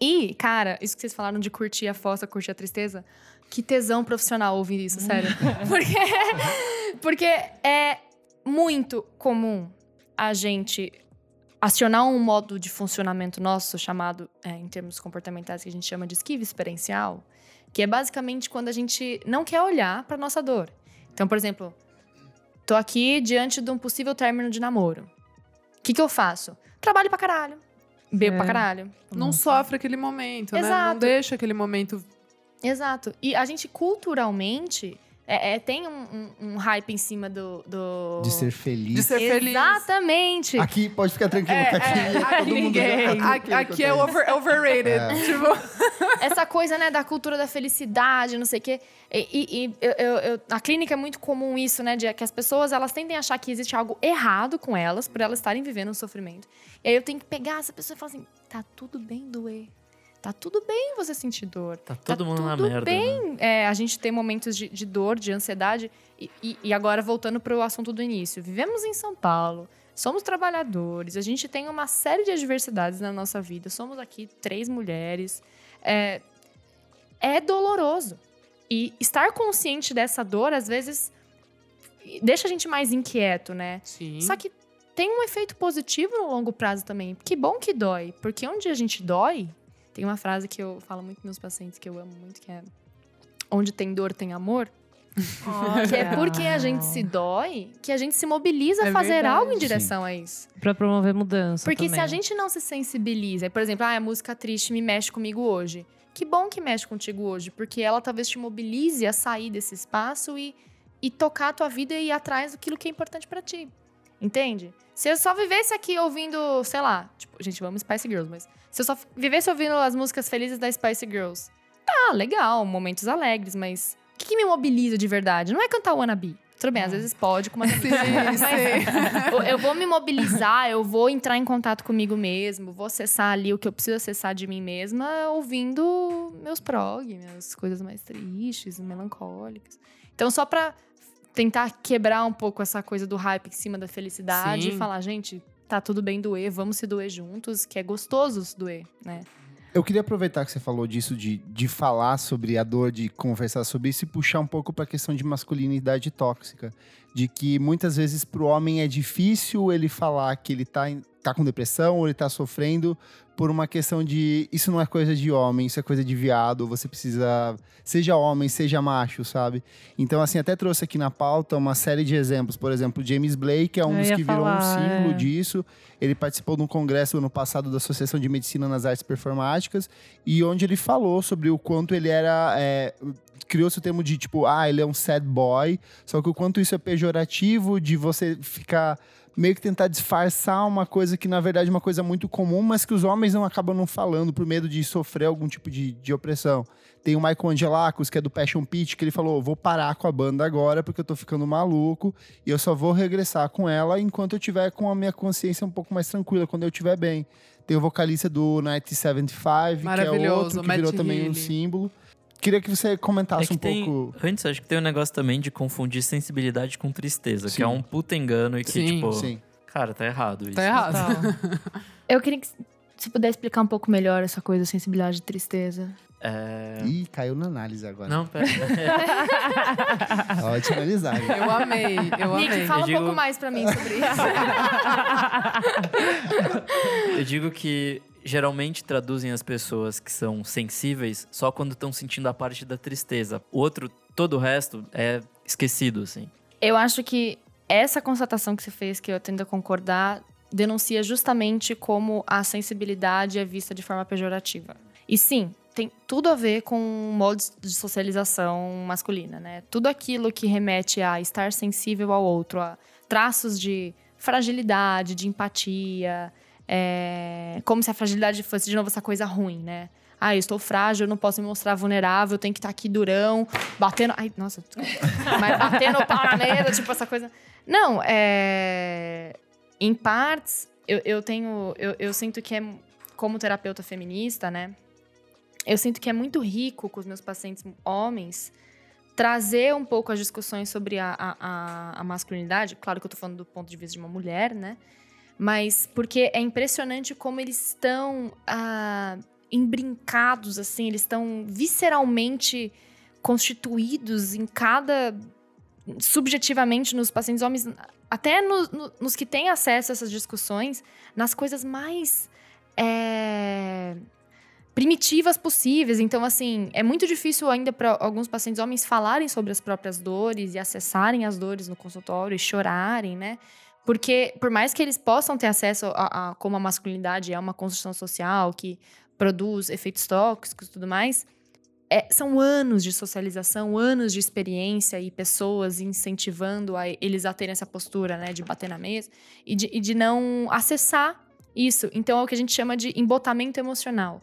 E, cara, isso que vocês falaram de curtir a fossa, curtir a tristeza, que tesão profissional ouvir isso, sério. [LAUGHS] porque, porque é muito comum a gente acionar um modo de funcionamento nosso chamado, é, em termos comportamentais, que a gente chama de esquiva experiencial, que é basicamente quando a gente não quer olhar para nossa dor. Então, por exemplo, tô aqui diante de um possível término de namoro. O que, que eu faço? Trabalho pra caralho. Bebo É. pra caralho. Não sofre aquele momento, né? Não Exato. deixa aquele momento. Exato. E a gente culturalmente É, é, tem um, um, um hype em cima do. do... De ser feliz. De ser feliz. Exatamente. Aqui, pode ficar tranquilo, É, aqui é, todo mundo já ninguém. Aqui, aqui é over- overrated. É. Tipo, [LAUGHS] Essa coisa, né, da cultura da felicidade, não sei o quê. E, e- e eu, eu- eu- na clínica é muito comum isso, né? De que as pessoas, elas tendem a achar que existe algo errado com elas, por elas estarem vivendo um sofrimento. E aí eu tenho que pegar essa pessoa e falar assim, tá tudo bem doer. Tá tudo bem você sentir dor. Tá todo mundo na tudo merda. bem né? é, a gente ter momentos de, de dor, de ansiedade. E, e- e agora, voltando para o assunto do início. Vivemos em São Paulo, somos trabalhadores, a gente tem uma série de adversidades na nossa vida. Somos aqui três mulheres. É, é doloroso. E estar consciente dessa dor, às vezes, deixa a gente mais inquieto, né? sim. Só que tem um efeito positivo no longo prazo também. Que bom que dói. Porque onde a gente dói, tem uma frase que eu falo muito nos meus pacientes que eu amo muito, que é onde tem dor tem amor. Que é porque a gente se dói que a gente se mobiliza a É fazer verdade. algo em direção a isso. Pra promover mudança. Porque se também. a gente não se sensibiliza, por exemplo, ah, a música triste me mexe comigo hoje. Que bom que mexe contigo hoje, porque ela talvez te mobilize a sair desse espaço e, e tocar a tua vida e ir atrás daquilo que é importante pra ti. Entende? Se eu só vivesse aqui ouvindo, sei lá, tipo, gente, vamos Spice Girls, mas se eu só vivesse ouvindo as músicas felizes da Spice Girls, tá, legal, momentos alegres, mas o que, que me mobiliza de verdade? Não é cantar Wannabe. Tudo bem, às vezes pode, com uma [LAUGHS] Sim, sim. eu- eu vou me mobilizar, eu vou entrar em contato comigo mesmo, vou acessar ali o que eu preciso acessar de mim mesma, ouvindo meus prog, minhas coisas mais tristes, melancólicas. Então, só pra tentar quebrar um pouco essa coisa do hype em cima da felicidade Sim. e falar, gente, tá tudo bem doer, vamos se doer juntos, que é gostoso se doer, né? Eu queria aproveitar que você falou disso, de, de falar sobre a dor, de conversar sobre isso e puxar um pouco para a questão de masculinidade tóxica. De que muitas vezes para o homem é difícil ele falar que ele tá, em- tá com depressão ou ele tá sofrendo por uma questão de isso não é coisa de homem, isso é coisa de viado, você precisa. Seja homem, seja macho, sabe? Então, assim, até trouxe aqui na pauta uma série de exemplos. Por exemplo, James Blake é um Eu dos que virou um falar, símbolo é. disso. Ele participou de um congresso ano passado da Associação de Medicina nas Artes Performáticas e onde ele falou sobre o quanto ele era. é, Criou-se o termo de tipo, ah, ele é um sad boy, só que o quanto isso é pejorativo de você ficar meio que tentar disfarçar uma coisa que na verdade é uma coisa muito comum, mas que os homens não acabam não falando por medo de sofrer algum tipo de, de opressão. Tem o Michael Angelakos, que é do Passion Pit, que ele falou: vou parar com a banda agora porque eu tô ficando maluco e eu só vou regressar com ela enquanto eu tiver com a minha consciência um pouco mais tranquila, quando eu estiver bem. Tem o vocalista do 1975, que é outro que virou também um Healy. símbolo. Queria que você É comentasse que um tem, pouco. Antes, acho que tem um negócio também de confundir sensibilidade com tristeza, Sim. que é um puta engano e que, Sim. tipo, Sim. cara, tá errado isso. Tá errado. [LAUGHS] Eu queria que você pudesse explicar um pouco melhor essa coisa, sensibilidade e tristeza. É... Ih, caiu na análise agora. Não, pera. [LAUGHS] Ótima analisagem. Eu amei, eu Nick, amei. fala Eu um pouco mais pra mim sobre isso. [LAUGHS] Eu digo que geralmente traduzem as pessoas que são sensíveis só quando estão sentindo a parte da tristeza. O outro, todo o resto é esquecido, assim. Eu acho que essa constatação que você fez, que eu tendo a concordar, denuncia justamente como a sensibilidade é vista de forma pejorativa. E sim, tem tudo a ver com modos de socialização masculina, né? Tudo aquilo que remete a estar sensível ao outro, a traços de fragilidade, de empatia, é, como se a fragilidade fosse de novo essa coisa ruim, né? Ah, eu estou frágil, eu não posso me mostrar vulnerável, eu tenho que estar aqui durão, batendo. Ai, nossa. [LAUGHS] Mas batendo o pau na mesa, tipo essa coisa. Não, é. Em partes, eu, eu tenho. Eu, eu sinto que é. Como terapeuta feminista, né? Eu sinto que é muito rico com os meus pacientes homens trazer um pouco as discussões sobre a, a, a- a masculinidade. Claro que eu tô falando do ponto de vista de uma mulher, né? Mas porque é impressionante como eles estão ah, embrincados, assim, eles estão visceralmente constituídos em cada. subjetivamente nos pacientes homens, até no- no- nos que têm acesso a essas discussões, nas coisas mais. é, primitivas possíveis. Então, assim, é muito difícil ainda para alguns pacientes homens falarem sobre as próprias dores e acessarem as dores no consultório e chorarem, né? Porque, por mais que eles possam ter acesso a, a como a masculinidade é uma construção social que produz efeitos tóxicos e tudo mais, é, são anos de socialização, anos de experiência e pessoas incentivando a eles a terem essa postura, né, de bater na mesa e de, e de não acessar isso. Então é o que a gente chama de embotamento emocional.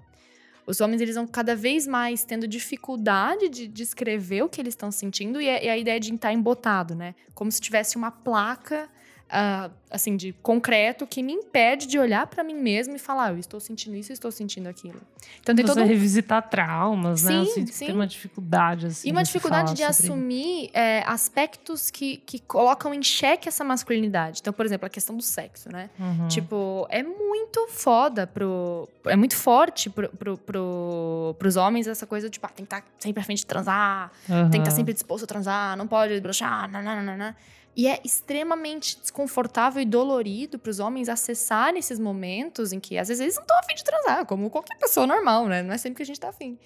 Os homens eles vão cada vez mais tendo dificuldade de descrever o que eles estão sentindo e, é, a ideia de estar embotado, né? Como se tivesse uma placa uh, assim, de concreto que me impede de olhar para mim mesmo e falar, eu estou sentindo isso, eu estou sentindo aquilo. Então tem Você todo um... revisitar traumas, sim, né? Assim, sim. Tem uma dificuldade assim. E uma dificuldade de assumir é, aspectos que, que colocam em xeque essa masculinidade. Então, por exemplo, a questão do sexo, né? Uhum. Tipo, é muito foda pro. É muito forte pro, pro, pro, pros homens essa coisa, tipo, ah, tem que estar tá sempre à frente de transar, uhum. tem que estar tá sempre disposto a transar, não pode broxar, nananana. E é extremamente desconfortável e dolorido para os homens acessarem esses momentos em que às vezes eles não estão afim de transar, como qualquer pessoa normal, né? Não é sempre que a gente está afim.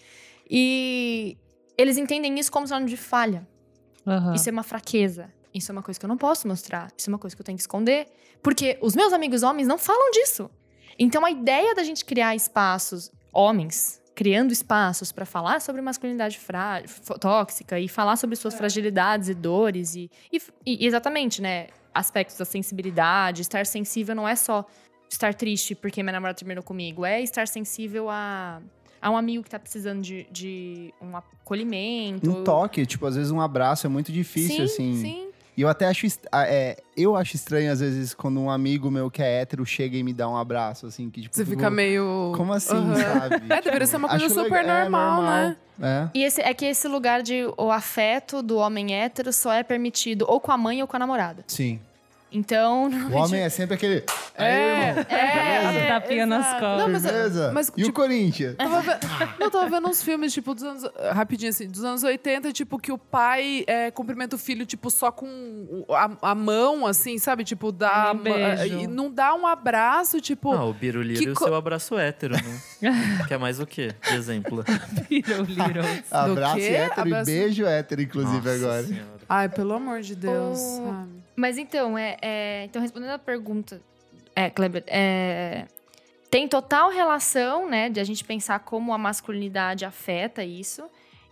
E eles entendem isso como sinônimo de falha. Uhum. Isso é uma fraqueza. Isso é uma coisa que eu não posso mostrar. Isso é uma coisa que eu tenho que esconder. Porque os meus amigos homens não falam disso. Então a ideia da gente criar espaços, homens, criando espaços para falar sobre masculinidade tóxica e falar sobre suas é. fragilidades e dores e, e, e, exatamente, né, aspectos da sensibilidade, estar sensível não é só estar triste porque minha namorada terminou comigo, é estar sensível a a um amigo que tá precisando de, de um acolhimento. Um toque, tipo, às vezes um abraço é muito difícil, sim, assim. Sim, e eu até acho, é, eu acho estranho, às vezes, quando um amigo meu que é hétero chega e me dá um abraço, assim, que tipo. Você fica meio. Como assim, uhum. sabe? [LAUGHS] É, deveria ser uma coisa super legal, normal, é normal, né? É. E esse, é que esse lugar de o afeto do homem hétero só é permitido ou com a mãe ou com a namorada. Sim. Então. [LAUGHS] O homem é sempre aquele. É, é, é, tapinha nas costas. Não, mas, Beleza? Mas, e tipo, o Corinthians? Tava, [LAUGHS] eu tava vendo uns filmes, tipo, dos anos. Rapidinho assim, dos anos 80, tipo, que o pai é, cumprimenta o filho, tipo, só com a, a mão, assim, sabe? Tipo, dá. Um beijo. E não dá um abraço, tipo. Ah, o biruliro e o seu abraço hétero, né? [LAUGHS] que é mais o quê? De exemplo. biruliro. abraço hétero abraço... e beijo hétero, inclusive, Nossa agora. Senhora. Ai, pelo amor de Deus. Oh. Mas então, é, é, então respondendo a pergunta, é, Kleber, é, tem total relação, né, de a gente pensar como a masculinidade afeta isso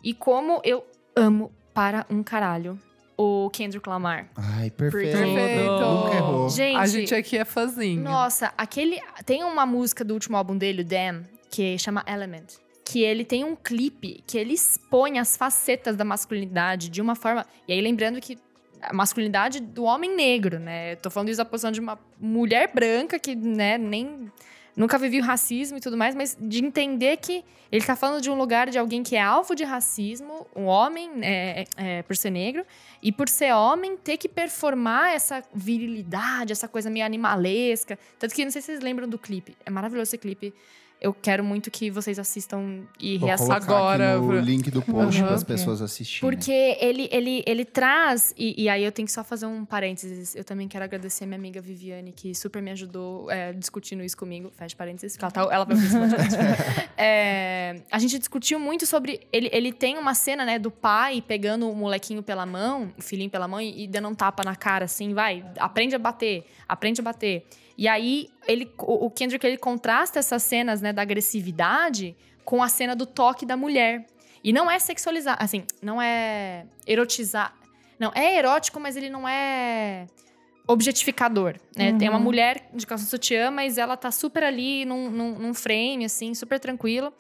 e como eu amo para um caralho o Kendrick Lamar. Ai, perfeito. Perfeito. Nunca errou. Gente, a gente aqui é fãzinho. Nossa, aquele tem uma música do último álbum dele, o Damn, que chama Element que ele tem um clipe que ele expõe as facetas da masculinidade de uma forma. E aí, lembrando que a masculinidade do homem negro, né? Eu tô falando isso da posição de uma mulher branca que, né, nem nunca viveu racismo e tudo mais, mas de entender que ele tá falando de um lugar de alguém que é alvo de racismo, um homem, é, é, por ser negro, e por ser homem, ter que performar essa virilidade, essa coisa meio animalesca. Tanto que não sei se vocês lembram do clipe. É maravilhoso esse clipe eu quero muito que vocês assistam e reassistam agora. o link do post uhum. para as pessoas assistirem. Porque ele, ele, ele traz, e, e, aí eu tenho que só fazer um parênteses. Eu também quero agradecer a minha amiga Viviane, que super me ajudou é, discutindo isso comigo. Fecha parênteses, ela, tá, ela vai ver [LAUGHS] é, A gente discutiu muito sobre. Ele, ele tem uma cena, né, do pai pegando o molequinho pela mão, o filhinho pela mão, e, e dando um tapa na cara, assim, vai, aprende a bater, aprende a bater. E aí, ele, o Kendrick, ele contrasta essas cenas, né, da agressividade com a cena do toque da mulher. E não é sexualizar, assim, não é erotizar. Não, é erótico, mas ele não é objetificador, né? Uhum. Tem uma uhum. mulher de calça sutiã, mas ela tá super ali num, num, num frame, assim, super tranquila.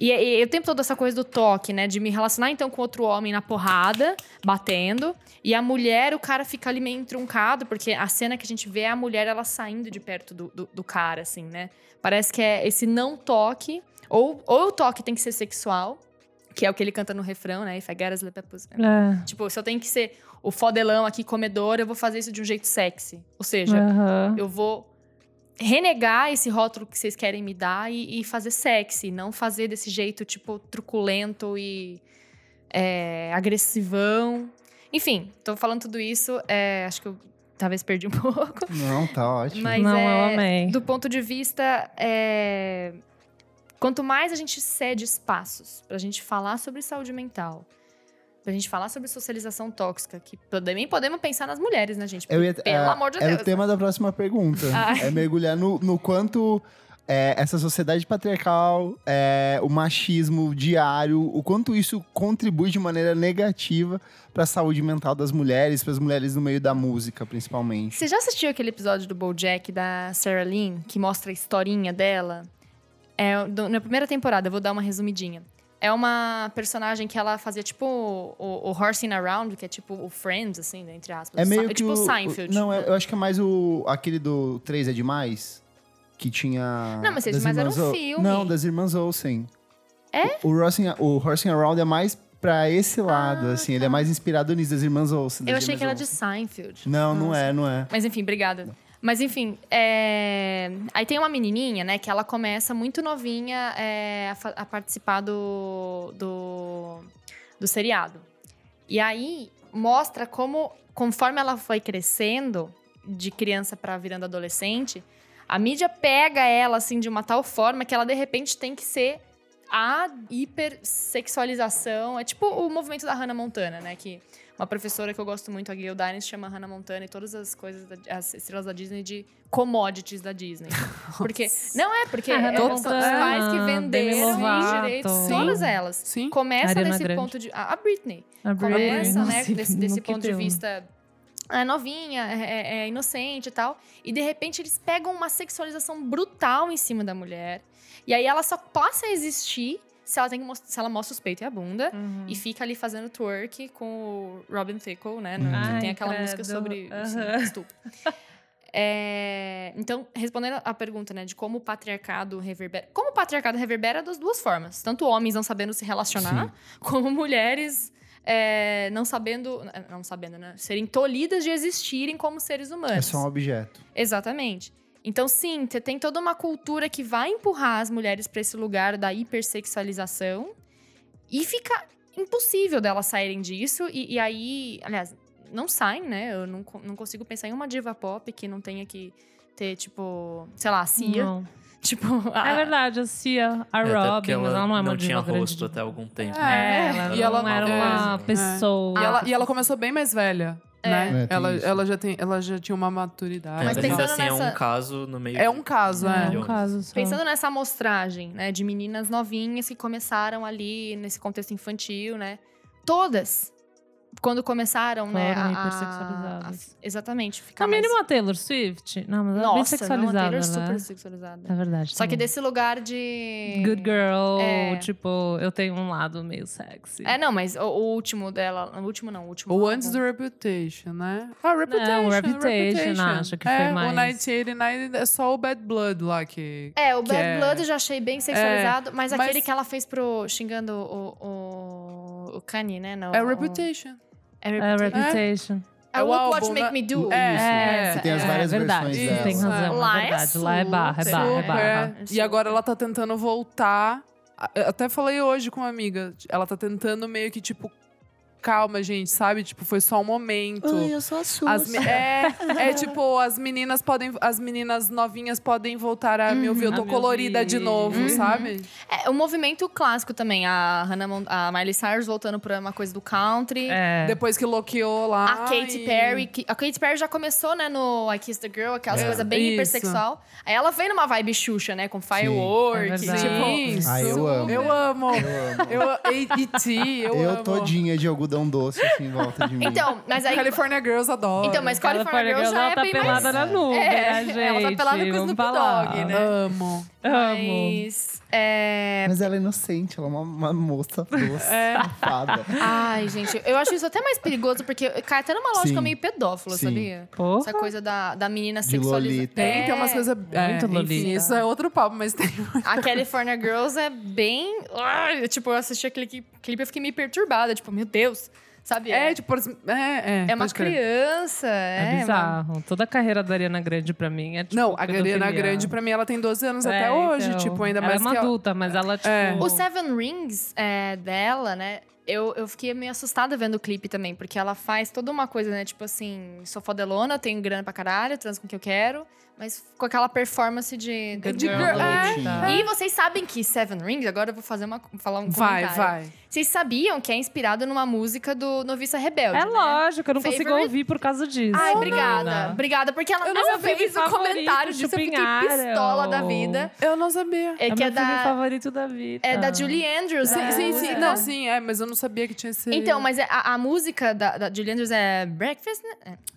E, e, e o tempo todo essa coisa do toque, né? De me relacionar então com outro homem na porrada, batendo. E a mulher, o cara fica ali meio entruncado, porque a cena que a gente vê é a mulher ela saindo de perto do, do, do cara, assim, né? Parece que é esse não toque. Ou, ou o toque tem que ser sexual, que é o que ele canta no refrão, né? If I get é. Tipo, se eu tenho que ser o fodelão aqui, comedor, eu vou fazer isso de um jeito sexy. Ou seja, uhum. eu vou renegar esse rótulo que vocês querem me dar e, e fazer sexy, não fazer desse jeito, tipo, truculento e é, agressivão. Enfim, tô falando tudo isso, é, acho que eu talvez perdi um [LAUGHS] pouco. Não, tá ótimo. Mas não, é, eu amei. Do ponto de vista. É, quanto mais a gente cede espaços pra gente falar sobre saúde mental, pra gente falar sobre socialização tóxica, que também podemos pensar nas mulheres, né, gente? Eu ia, Pelo é, amor de Deus. É o tema da próxima pergunta. [LAUGHS] Ah. É mergulhar no, no quanto é, essa sociedade patriarcal, é, o machismo diário, o quanto isso contribui de maneira negativa para a saúde mental das mulheres, para as mulheres no meio da música, principalmente. Você já assistiu aquele episódio do BoJack da Sarah Lynn, que mostra a historinha dela? É, do- na primeira temporada, eu vou dar uma resumidinha. É uma personagem que ela fazia tipo o, o Horsing Around, que é tipo o Friends, assim, né, entre aspas. É meio Sa- que tipo o, Seinfeld. Não, é- eu acho que é mais o aquele do 3 é demais, que tinha Não, mas 3 é Demais era um O- filme. Não, das irmãs Olsen. É? O, o, Horsing, o Horsing Around é mais pra esse lado, Ah, assim, ele é mais inspirado nisso das irmãs Olsen. Eu das achei gêmeas que era de. Seinfeld. Não, não é, não é. Mas enfim, obrigada. Mas enfim, é... aí tem uma menininha, né, que ela começa muito novinha é, a, a participar do, do, do seriado. E aí mostra como, conforme ela foi crescendo, de criança pra virando adolescente, a mídia pega ela, assim, de uma tal forma que ela, de repente, tem que ser a hipersexualização. É tipo o movimento da Hannah Montana, né, que uma professora que eu gosto muito, a Gayle Dines, chama Hannah Montana e todas as coisas, da- as estrelas da Disney de commodities da Disney. [LAUGHS] Porque, não é, porque A Hannah é, são os Montana, pais que venderam os direitos, Sim. todas elas. Sim. Começa Ariana desse Grande. ponto de... A a Britney. A Começa, né, Britney, desse, desse ponto de deu. vista... É novinha, é, é- é inocente e tal. E de repente eles pegam uma sexualização brutal em cima da mulher. E aí ela só passa a existir se ela, tem se ela mostra os peitos e a bunda. Uhum. E fica ali fazendo twerk com o Robin Thicke, né? no- Ai, que tem aquela credo. música sobre assim, Aham. estupro. É, então, respondendo a pergunta, né, de como o patriarcado reverbera. Como o patriarcado reverbera das duas formas. Tanto homens não sabendo se relacionar, como mulheres é, não sabendo. Não sabendo, né? Serem tolhidas de existirem como seres humanos. É só um objeto. Exatamente. Então, sim, você tem toda uma cultura que vai empurrar as mulheres para esse lugar da hipersexualização e fica impossível delas saírem disso. E, e aí, aliás, não saem, né? Eu não, não consigo pensar em uma diva pop que não tenha que ter, tipo, sei lá, a Cia. Não. [LAUGHS] Tipo, É a- verdade, a Cia, a É, Robin, mas ela não é uma não diva tinha grande. rosto até algum tempo. É, É, ela, e ela não era é, uma é. pessoa. E ela, e ela começou bem mais velha, né? É, ela, isso. ela, já tem, ela já tinha uma maturidade. É, Mas pensando assim é um nessa- caso no meio. É um caso, É, é. um caso só. Pensando nessa amostragem, né, de meninas novinhas que começaram ali nesse contexto infantil, né? Todas, quando começaram, né? Foram a- a- hipersexualizadas. a- exatamente, ficar No mais... mínimo a Taylor Swift. Não, mas ela é bem Nossa, não, a sexualizada, Taylor né? super sexualizada. É verdade. Só que também. desse lugar de... Good girl, É. tipo, eu tenho um lado meio sexy. É, não, mas o, o último dela... O último não, o último... Ou álbum. antes do Reputation, né? Ah, Reputation. Não, Reputation, acho que é, foi O mais- 1989 é só o Bad Blood lá que... É, o que Bad é- Blood eu já achei bem sexualizado, mas, mas- aquele que ela fez pro... Xingando o, o, o Kanye, né? No, É o- Reputation. É É, Reputation. Reputation. É É o What álbum, Make né? Me Do. É, Essa, Que tem as é. várias é verdade, versões dela. tem razão, Lá é é verdade. Lá é barra, é barra, é barra. É. Super. E agora ela tá tentando voltar. Eu até falei hoje com uma amiga. Ela tá tentando meio que, tipo, calma, gente, sabe? Tipo, foi só um momento. eu sou a sua. As é, é [LAUGHS] tipo, as meninas podem. As meninas novinhas podem voltar a me ouvir. Eu tô me colorida de novo, Uhum. sabe? É, o movimento clássico também. A, Hannah Mon a Miley Cyrus voltando pra uma coisa do country. É. Depois que loqueou lá. A Katy e- Perry. que- a Katy Perry já começou, né, no I Kiss the Girl, aquelas É. coisas bem Isso. hipersexual. Aí ela veio numa vibe Xuxa, né? Com Firework. É verdade. tipo, Isso. Ah, eu amo. Eu amo. Eu amo. Eu, E.T., eu, Eu amo. todinha de algodão doce assim em volta de mim. Então, mas aí. California Girls adoro. Então, mas California Girls já ela é tá bem pelada mais... na nuvem, É, né, gente? ela tá pelada com o Snoop. Dogg, né? Amo. Amo. Mas. É... Mas ela é inocente, ela é uma, uma moça doce, É. [LAUGHS] safada. Ai, gente, eu acho isso até mais perigoso, porque cai até numa lógica Sim. meio pedófila, Sim. sabia? Porra. Essa coisa da, da menina sexualizada. Tem, tem umas coisas. É, Muito enfim, Lolita. isso é outro papo, mas tem. [LAUGHS] A California Girls é bem. Ai, tipo, eu assisti aquele que- clipe e fiquei meio perturbada. Tipo, meu Deus. Sabe? É, tipo, é, é. É uma criança. É, É, uma- bizarro. Toda a carreira da Ariana Grande pra mim é tipo. Não, a Ariana. Grande, pra mim, ela tem 12 anos É, até hoje. então, Tipo, ainda ela mais é uma que ela- adulta, mas ela, tipo. É. O Seven Rings é, dela, né? eu, eu fiquei meio assustada vendo o clipe também, porque ela faz toda uma coisa, né? Tipo assim, sou fodelona, tenho grana pra caralho, transo com o que eu quero, mas com aquela performance de. Good De girl girl- é. E vocês sabem que Seven Rings, agora eu vou fazer uma, falar um Vai, comentário. vai. Vocês sabiam que é inspirado numa música do Noviça Rebelde, É né? lógico, eu não consigo Favorite- ouvir por causa disso. Ai, obrigada. Obrigada, porque ela Eu não não fez filme o comentário disso, eu fiquei pistola da vida. Eu não sabia. É, É, que é meu filme da, favorito da vida. é da Julie Andrews. Sim, a sim, sim. Não, sim, é, mas eu não sabia que tinha esse. Então, mas é- a, a música da, da Julie Andrews é Breakfast, né?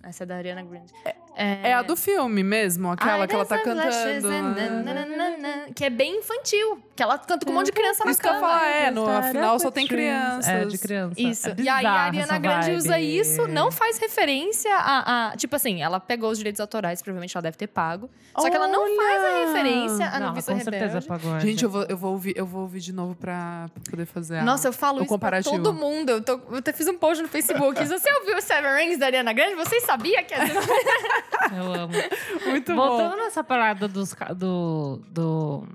É, essa é da Ariana Grande. É, É a do filme mesmo, aquela I que ela tá cantando. and Que é bem infantil. Que ela canta com um monte de criança na Isso que eu ia cama. falar, é, no afinal só tem crianças. É, de criança. Isso. É e aí a Ariana Grande vibe. usa isso, não faz referência a, a- Tipo assim, ela pegou os direitos autorais, provavelmente ela deve ter pago. Só que ela não faz a referência a Não, Noviça com certeza Rebelde. pagou. Gente, eu vou, eu, vou ouvir, eu vou ouvir de novo pra, poder fazer a- Nossa, eu falo o isso pra todo mundo. Eu, tô- eu até fiz um post no Facebook. Se você [LAUGHS] ouviu o Seven Rings da Ariana Grande, você sabia que... é Eu amo. [LAUGHS] Muito Voltando bom. nessa parada dos, do, do,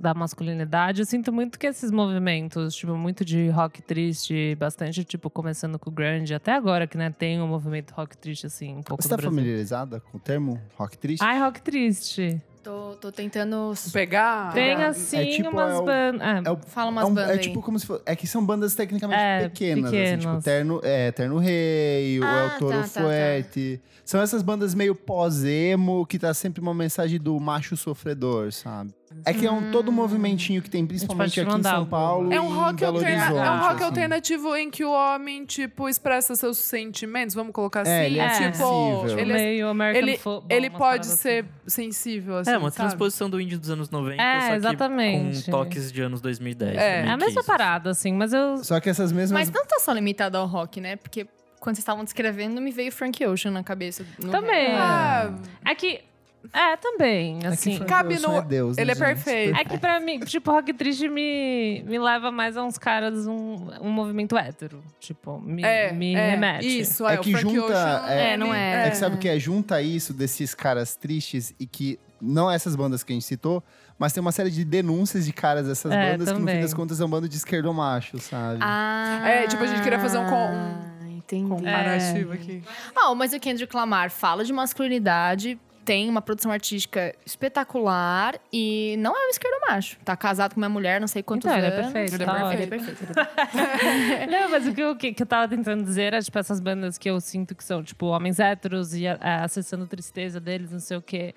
da masculinidade, eu sinto muito que esses movimentos, tipo, muito de rock triste, bastante, tipo, começando com o grunge, até agora que, né, tem um movimento rock triste, assim, um pouco Você tá Brasil. familiarizada com o termo rock triste? Ai, rock triste. tô, tô tentando... Pegar. Tem, assim, tipo, umas é o- bandas... É, o- Fala é, umas um- bandas é tipo como se fosse. É que são bandas tecnicamente É, pequenas, assim, pequenas. tipo Terno, é, Terno Rei, o Ah, El Toro tá, tá, tá. Fuerte. São essas bandas meio pós-emo que tá sempre uma mensagem do macho sofredor, sabe? É que é um todo um movimentinho que tem, principalmente te aqui em São. Paulo. É um rock, alterna- é um rock assim. alternativo em que o homem, tipo, expressa seus sentimentos, vamos colocar assim. É, ele é tipo, sensível. ele, é- meio American ele, Football, ele pode ser assim. sensível, assim, É, uma sabe? transposição do indie dos anos 90, É, só que exatamente. com toques de anos 2010. É. É a mesma parada, assim, mas eu... Só que essas mesmas. Mas não tá só limitado ao rock, né? Porque quando vocês estavam descrevendo, me veio Frank Ocean na cabeça. Também. Ah, É que... É, também, É assim... Frank Cabe no- é Deus, né, ele é gente? perfeito. É que pra mim, tipo, rock triste me, me leva mais a uns caras, um, um movimento hétero. Tipo, me, é, me é, remete. Isso, é, É o que junta, Ocean, é- É, não é. É que sabe o que é? Junta isso desses caras tristes e que. Não essas bandas que a gente citou, mas tem uma série de denúncias de caras dessas É, bandas que no fim também. das contas é um bando de esquerdomacho, sabe? Ah, É, tipo, a gente queria fazer um com- Entendi. Comparativo aqui. Ah, mas o Kendrick Lamar fala de masculinidade, tem uma produção artística espetacular e não é um esquerdo macho. Tá casado com uma mulher, não sei quantos Então, ele é anos. perfeito, Ele é tá perfeito. É perfeito. [LAUGHS] Não, mas o que eu, que, eu tava tentando dizer é, tipo, essas bandas que eu sinto que são, tipo, homens héteros e é, acessando tristeza deles, não sei o quê.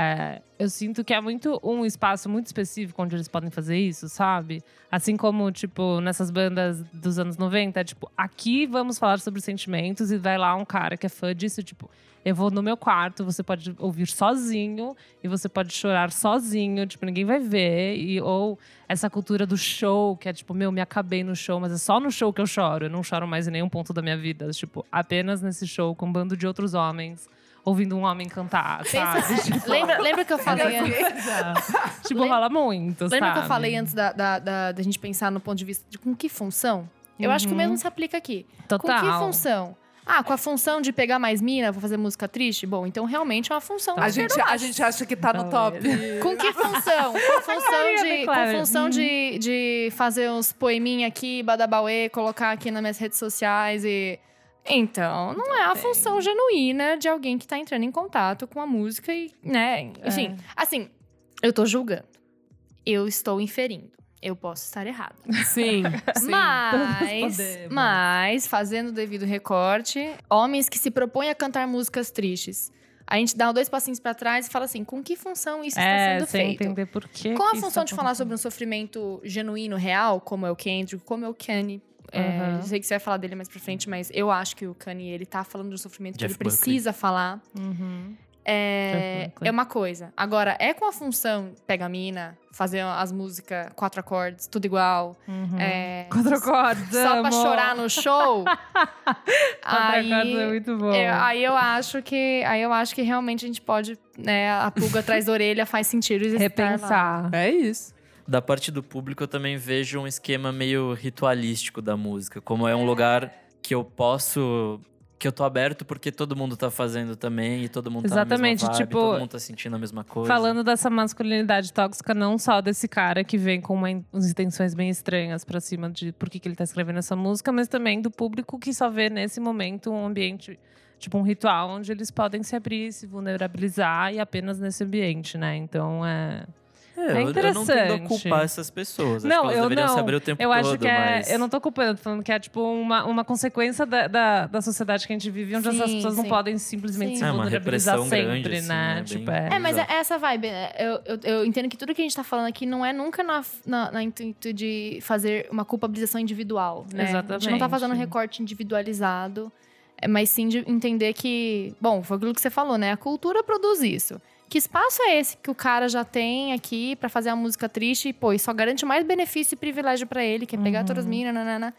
É, eu sinto que é muito um espaço muito específico onde eles podem fazer isso, sabe? Assim como, tipo, nessas bandas dos anos 90, é, tipo, aqui vamos falar sobre sentimentos e vai lá um cara que é fã disso, tipo, eu vou no meu quarto, você pode ouvir sozinho e você pode chorar sozinho, tipo, ninguém vai ver. E, ou essa cultura do show, que é tipo, meu, me acabei no show, mas é só no show que eu choro. Eu não choro mais em nenhum ponto da minha vida. Tipo, apenas nesse show com um bando de outros homens, ouvindo um homem cantar, sabe? Pensa- [LAUGHS] lembra, lembra que eu falei antes? [LAUGHS] tipo, rola muito, Lembra sabe? que eu falei antes da, da, da, da gente pensar no ponto de vista de com que função? Eu acho que o mesmo se aplica aqui. Total. Com que função? Ah, com a função de pegar mais mina, vou fazer música triste? Bom, então realmente é uma função do A gente, a gente acha que tá no top. Com que função? Com [LAUGHS] função, de, com função de, de fazer uns poeminha aqui, badabauê, colocar aqui nas minhas redes sociais e... Então, não é a tem. função genuína de alguém que tá entrando em contato com a música e, né? Enfim, assim, eu tô julgando. Eu estou inferindo. Eu posso estar errada. Sim, [LAUGHS] sim. Mas, mas, fazendo o devido recorte, homens que se propõem a cantar músicas tristes. A gente dá dois passinhos pra trás e fala assim: com que função isso É, está sendo sem feito? entender por quê. Com a função tá de falar sobre um sofrimento genuíno, real, como é o Kendrick, como é o Kanye. É, Uhum. eu sei que você vai falar dele mais pra frente, mas eu acho que o Kanye, ele tá falando de um sofrimento que Jeff ele precisa falar. Uhum. É, Buckley. é uma coisa. Agora, é com a função pega a mina, fazer as músicas quatro acordes, tudo igual. Uhum. É, Quatro acordes, só pra amo. chorar no show. [LAUGHS] Quatro acordes é aí, muito bom. é, aí eu acho que aí eu acho que realmente a gente pode, né, a pulga atrás da orelha faz sentido. Repensar. É isso. Da parte do público, eu também vejo um esquema meio ritualístico da música. Como é um lugar que eu posso que eu tô aberto porque todo mundo tá fazendo também e todo mundo Exatamente, tá na mesma vibe, tipo, todo mundo tá sentindo a mesma coisa. Falando dessa masculinidade tóxica, não só desse cara que vem com uma, umas intenções bem estranhas pra cima de por que, que ele tá escrevendo essa música, mas também do público que só vê nesse momento um ambiente, tipo um ritual onde eles podem se abrir, se vulnerabilizar e apenas nesse ambiente, né? Então é. É, É eu- Eu não tendo a interessante. culpar essas pessoas. Acho Não, que elas eu deveriam não. se abrir o tempo Eu todo, acho que é. mas... Eu não tô culpando, tô falando que é tipo uma, uma consequência da, da, da sociedade que a gente vive, onde Sim, essas pessoas não sim. podem simplesmente Sim. se É uma vulnerabilizar repressão sempre, grande, assim, né? né? Tipo, é. É, mas é essa vibe. é, Eu, eu, eu entendo que tudo que a gente tá falando aqui não é nunca na, na, na intuito de fazer uma culpabilização individual, né? A gente não tá Exatamente. fazendo um recorte individualizado, é, mas sim de entender que... Bom, foi aquilo que você falou, né? A cultura produz isso. Que espaço é esse que o cara já tem aqui pra fazer a música triste e, pô, e só garante mais benefício e privilégio pra ele, que é pegar todas as meninas, nanana.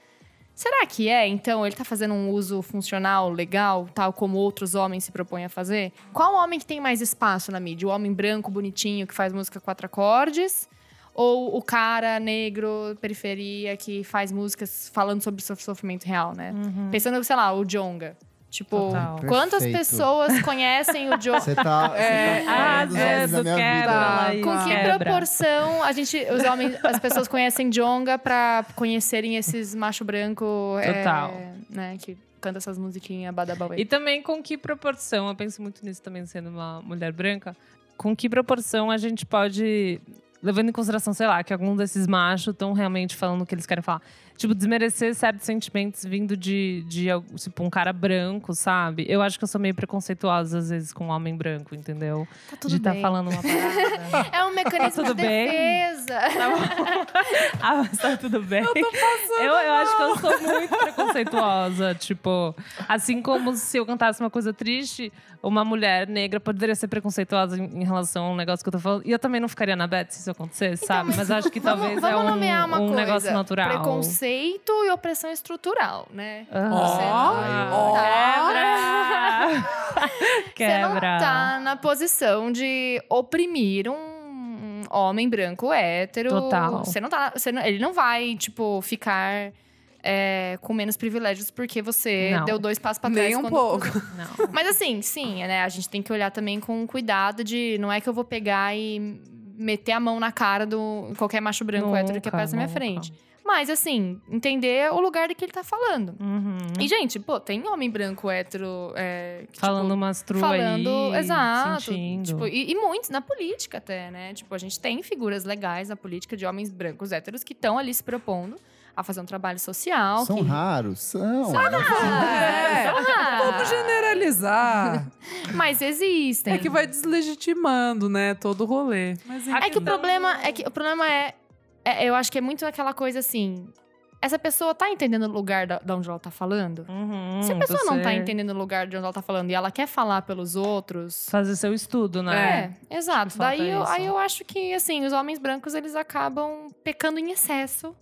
Será que é? Então, ele tá fazendo um uso funcional, legal, tal como outros homens se propõem a fazer? Qual homem que tem mais espaço na mídia? O homem branco, bonitinho, que faz música quatro acordes? Ou o cara negro, periferia, que faz músicas falando sobre sofrimento real, né? Pensando, sei lá, o Jonga. Tipo, Total. quantas Perfeito. pessoas conhecem o Jonga? [LAUGHS] Você tá, É, tá Ah, da minha quebra vida. Com que quebra. proporção a gente, os homens, as pessoas conhecem Jonga pra conhecerem esses macho branco, é, Total. né, que canta essas musiquinhas badabauê. E também com que proporção, eu penso muito nisso também sendo uma mulher branca, com que proporção a gente pode, levando em consideração, sei lá, que algum desses machos estão realmente falando o que eles querem falar. Tipo, desmerecer certos sentimentos vindo de, de tipo, um cara branco, sabe? Eu acho que eu sou meio preconceituosa, às vezes, com um homem branco, entendeu? Tá tudo de estar bem. falando uma parada. [LAUGHS] É um mecanismo Tudo de bem? defesa. Tá bom. [LAUGHS] ah, mas tá tudo bem. Eu, eu, acho que eu sou muito preconceituosa. Tipo, assim como se eu cantasse uma coisa triste, uma mulher negra poderia ser preconceituosa em, em relação a um negócio que eu tô falando. E eu também não ficaria na bet se isso acontece, sabe? Mas acho que talvez Então, vamos, é um, um negócio natural. Preconceito e opressão estrutural, né? Ah. Você não Ó, tá- Quebra! [LAUGHS] Você não Quebra! tá na posição de oprimir um homem branco hétero. Total. Você não tá. Você não- ele não vai, tipo, ficar é, com menos privilégios porque você Não. deu dois passos pra trás. Nem um quando- pouco. Não. Mas assim, sim, né? A gente tem que olhar também com cuidado de. Não é que eu vou pegar e meter a mão na cara do qualquer macho branco hétero que Nunca, aparece na minha nunca. frente. Mas, assim, entender o lugar de que ele tá falando. Uhum. E, gente, pô, tem homem branco hétero. é, que, Falando tipo, umas tru falando, aí, exato. sentindo. Tipo, e, e muitos na política até, né? Tipo, a gente tem figuras legais na política de homens brancos héteros que estão ali se propondo a fazer um trabalho social. São que... raros, são. Ah, É, são Vamos generalizar. Mas existem. É que vai deslegitimando, né, todo o rolê. Mas. É que o problema é que o problema é, é- eu acho que é muito aquela coisa assim. Essa pessoa tá entendendo o lugar da, da onde ela tá falando? Uhum, Se a pessoa não tá entendendo o lugar de onde ela tá falando e ela quer falar pelos outros. Fazer seu estudo, né? É, exato. Daí eu, aí eu acho que, assim, os homens brancos eles acabam pecando em excesso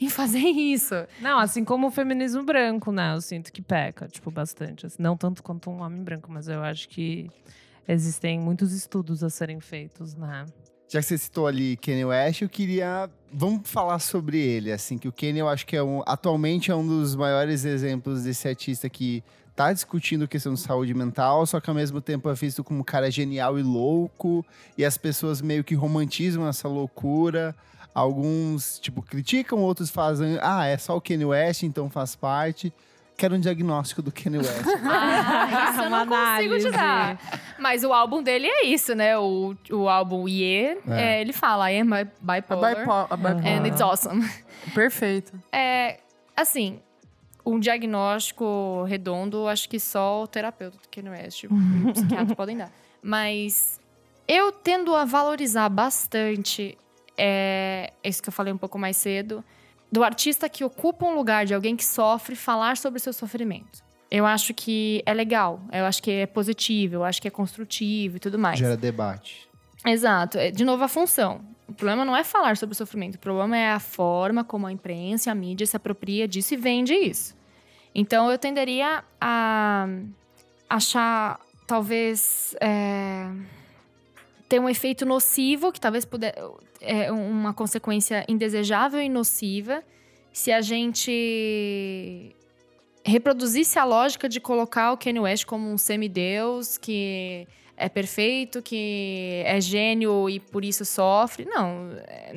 em fazer [LAUGHS] isso. Não, assim como o feminismo branco, né? Eu sinto que peca, tipo, bastante. assim. não tanto quanto um homem branco, mas eu acho que existem muitos estudos a serem feitos, né? Já que você citou ali Kanye West, eu queria. Vamos falar sobre ele, assim, que o Kanye eu acho que é um. Atualmente é um dos maiores exemplos desse artista que tá discutindo questão de saúde mental, só que ao mesmo tempo é visto como um cara genial e louco, e as pessoas meio que romantizam essa loucura. Alguns, tipo, criticam, outros fazem. Ah, é só o Kanye West, então faz parte. Quero um diagnóstico do Kanye West. [LAUGHS] Ah, isso eu não consigo te dar. Mas o álbum dele é isso, né? O, o álbum Ye, É. é, ele fala, I am bipolar, bipo- a bipolar. and it's awesome. Perfeito. É, assim, um diagnóstico redondo, acho que só o terapeuta do Kanye West [LAUGHS] e o psiquiatra podem dar. Mas eu tendo a valorizar bastante é, isso que eu falei um pouco mais cedo, do artista que ocupa um lugar de alguém que sofre falar sobre o seu sofrimento. Eu acho que é legal, eu acho que é positivo, eu acho que é construtivo e tudo mais. Gera debate. Exato. É, De novo, a função. O problema não é falar sobre o sofrimento. O problema é a forma como a imprensa, a mídia se apropria disso e vende isso. Então, eu tenderia a achar, talvez, é, ter um efeito nocivo, que talvez puder, é uma consequência indesejável e nociva, se a gente reproduzisse a lógica de colocar o Kanye West como um semideus que é perfeito, que é gênio e por isso sofre. Não. é,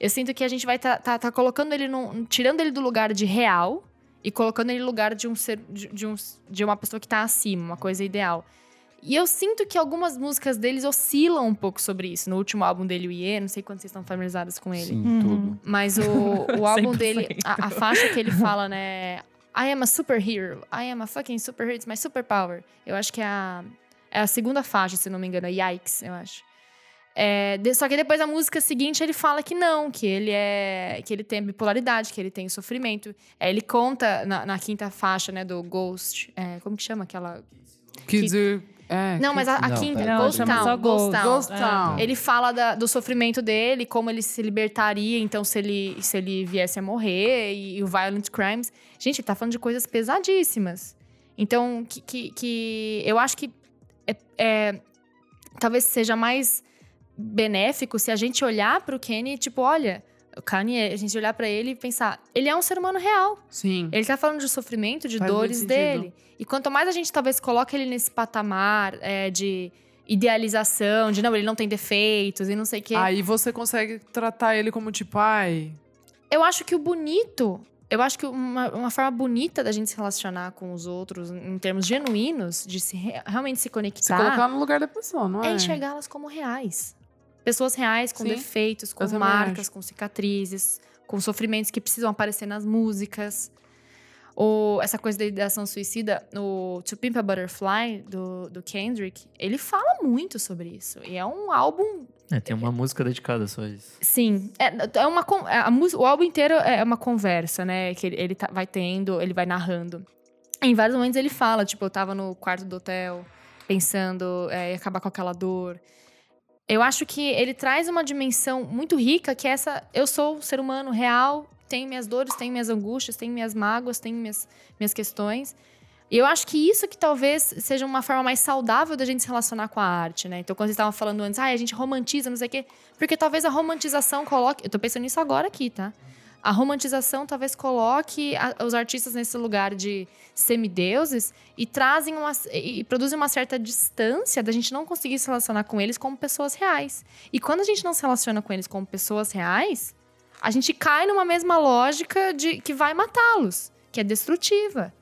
eu sinto que a gente vai tá, tá, tá colocando ele num, tirando ele do lugar de real e colocando ele no lugar de um ser de, um, de uma pessoa que tá acima, uma coisa ideal. E eu sinto que algumas músicas deles oscilam um pouco sobre isso. No último álbum dele, o Iê, não sei quantos vocês estão familiarizados com ele. Sim, Uhum. tudo. Mas o, [LAUGHS] o álbum 100%. dele, a, a faixa que ele fala, né? I am a superhero. I am a fucking superhero. It's my superpower. Eu acho que é a, é a segunda faixa, se não me engano. Yikes, eu acho. É, de- só que depois a música seguinte ele fala que não, que ele é. que ele tem bipolaridade, que ele tem sofrimento. É, ele conta na, na quinta faixa, né, do Ghost. é, como que chama aquela. Kids. É, Não, mas a, a Não, quinta. Não, Ghost Town. Ghost Ghost. Town. Ghost Town. Ele fala da- do sofrimento dele, como ele se libertaria, então, se ele, se ele viesse a morrer, e, e o Violent Crimes. Gente, ele tá falando de coisas pesadíssimas. Então, que, que, que eu acho que é, é- talvez seja mais benéfico se a gente olhar pro Kenny, tipo, olha, o Kanye, a gente olhar pra ele e pensar, ele é um ser humano real. Sim. Ele tá falando de sofrimento, de Faz dores dele. E quanto mais a gente talvez coloque ele nesse patamar é, de idealização, de não, ele não tem defeitos e não sei o quê. Aí você consegue tratar ele como tipo, ai. Eu acho que o bonito, eu acho que uma, uma forma bonita da gente se relacionar com os outros, em termos genuínos, de se re- realmente se Se conectar, colocar no lugar da pessoa, não é? é enxergá-las como reais. Pessoas reais, com Sim, defeitos, com marcas, com cicatrizes, com sofrimentos que precisam aparecer nas músicas. Ou essa coisa da ideação suicida, o To Pimp a Butterfly, do, do Kendrick, ele fala muito sobre isso. E é um álbum É, tem uma música dedicada só a isso. Sim, é, é uma é, a música, o álbum inteiro é uma conversa, né? Que ele, ele tá- vai tendo, ele vai narrando. Em vários momentos ele fala, tipo, eu tava no quarto do hotel pensando é, em acabar com aquela dor. Eu acho que ele traz uma dimensão muito rica, que é essa, eu sou um ser humano real, tenho minhas dores, tenho minhas angústias, tenho minhas mágoas, tenho minhas, minhas questões. E eu acho que isso que talvez seja uma forma mais saudável da gente se relacionar com a arte, né? Então, quando vocês estavam falando antes, ah, a gente romantiza, não sei o quê. Porque talvez a romantização coloque. Eu tô pensando nisso agora aqui, tá? A romantização talvez coloque a- os artistas nesse lugar de semideuses e trazem uma, e produzem uma certa distância da gente não conseguir se relacionar com eles como pessoas reais. E quando a gente não se relaciona com eles como pessoas reais, a gente cai numa mesma lógica de que vai matá-los, que é destrutiva.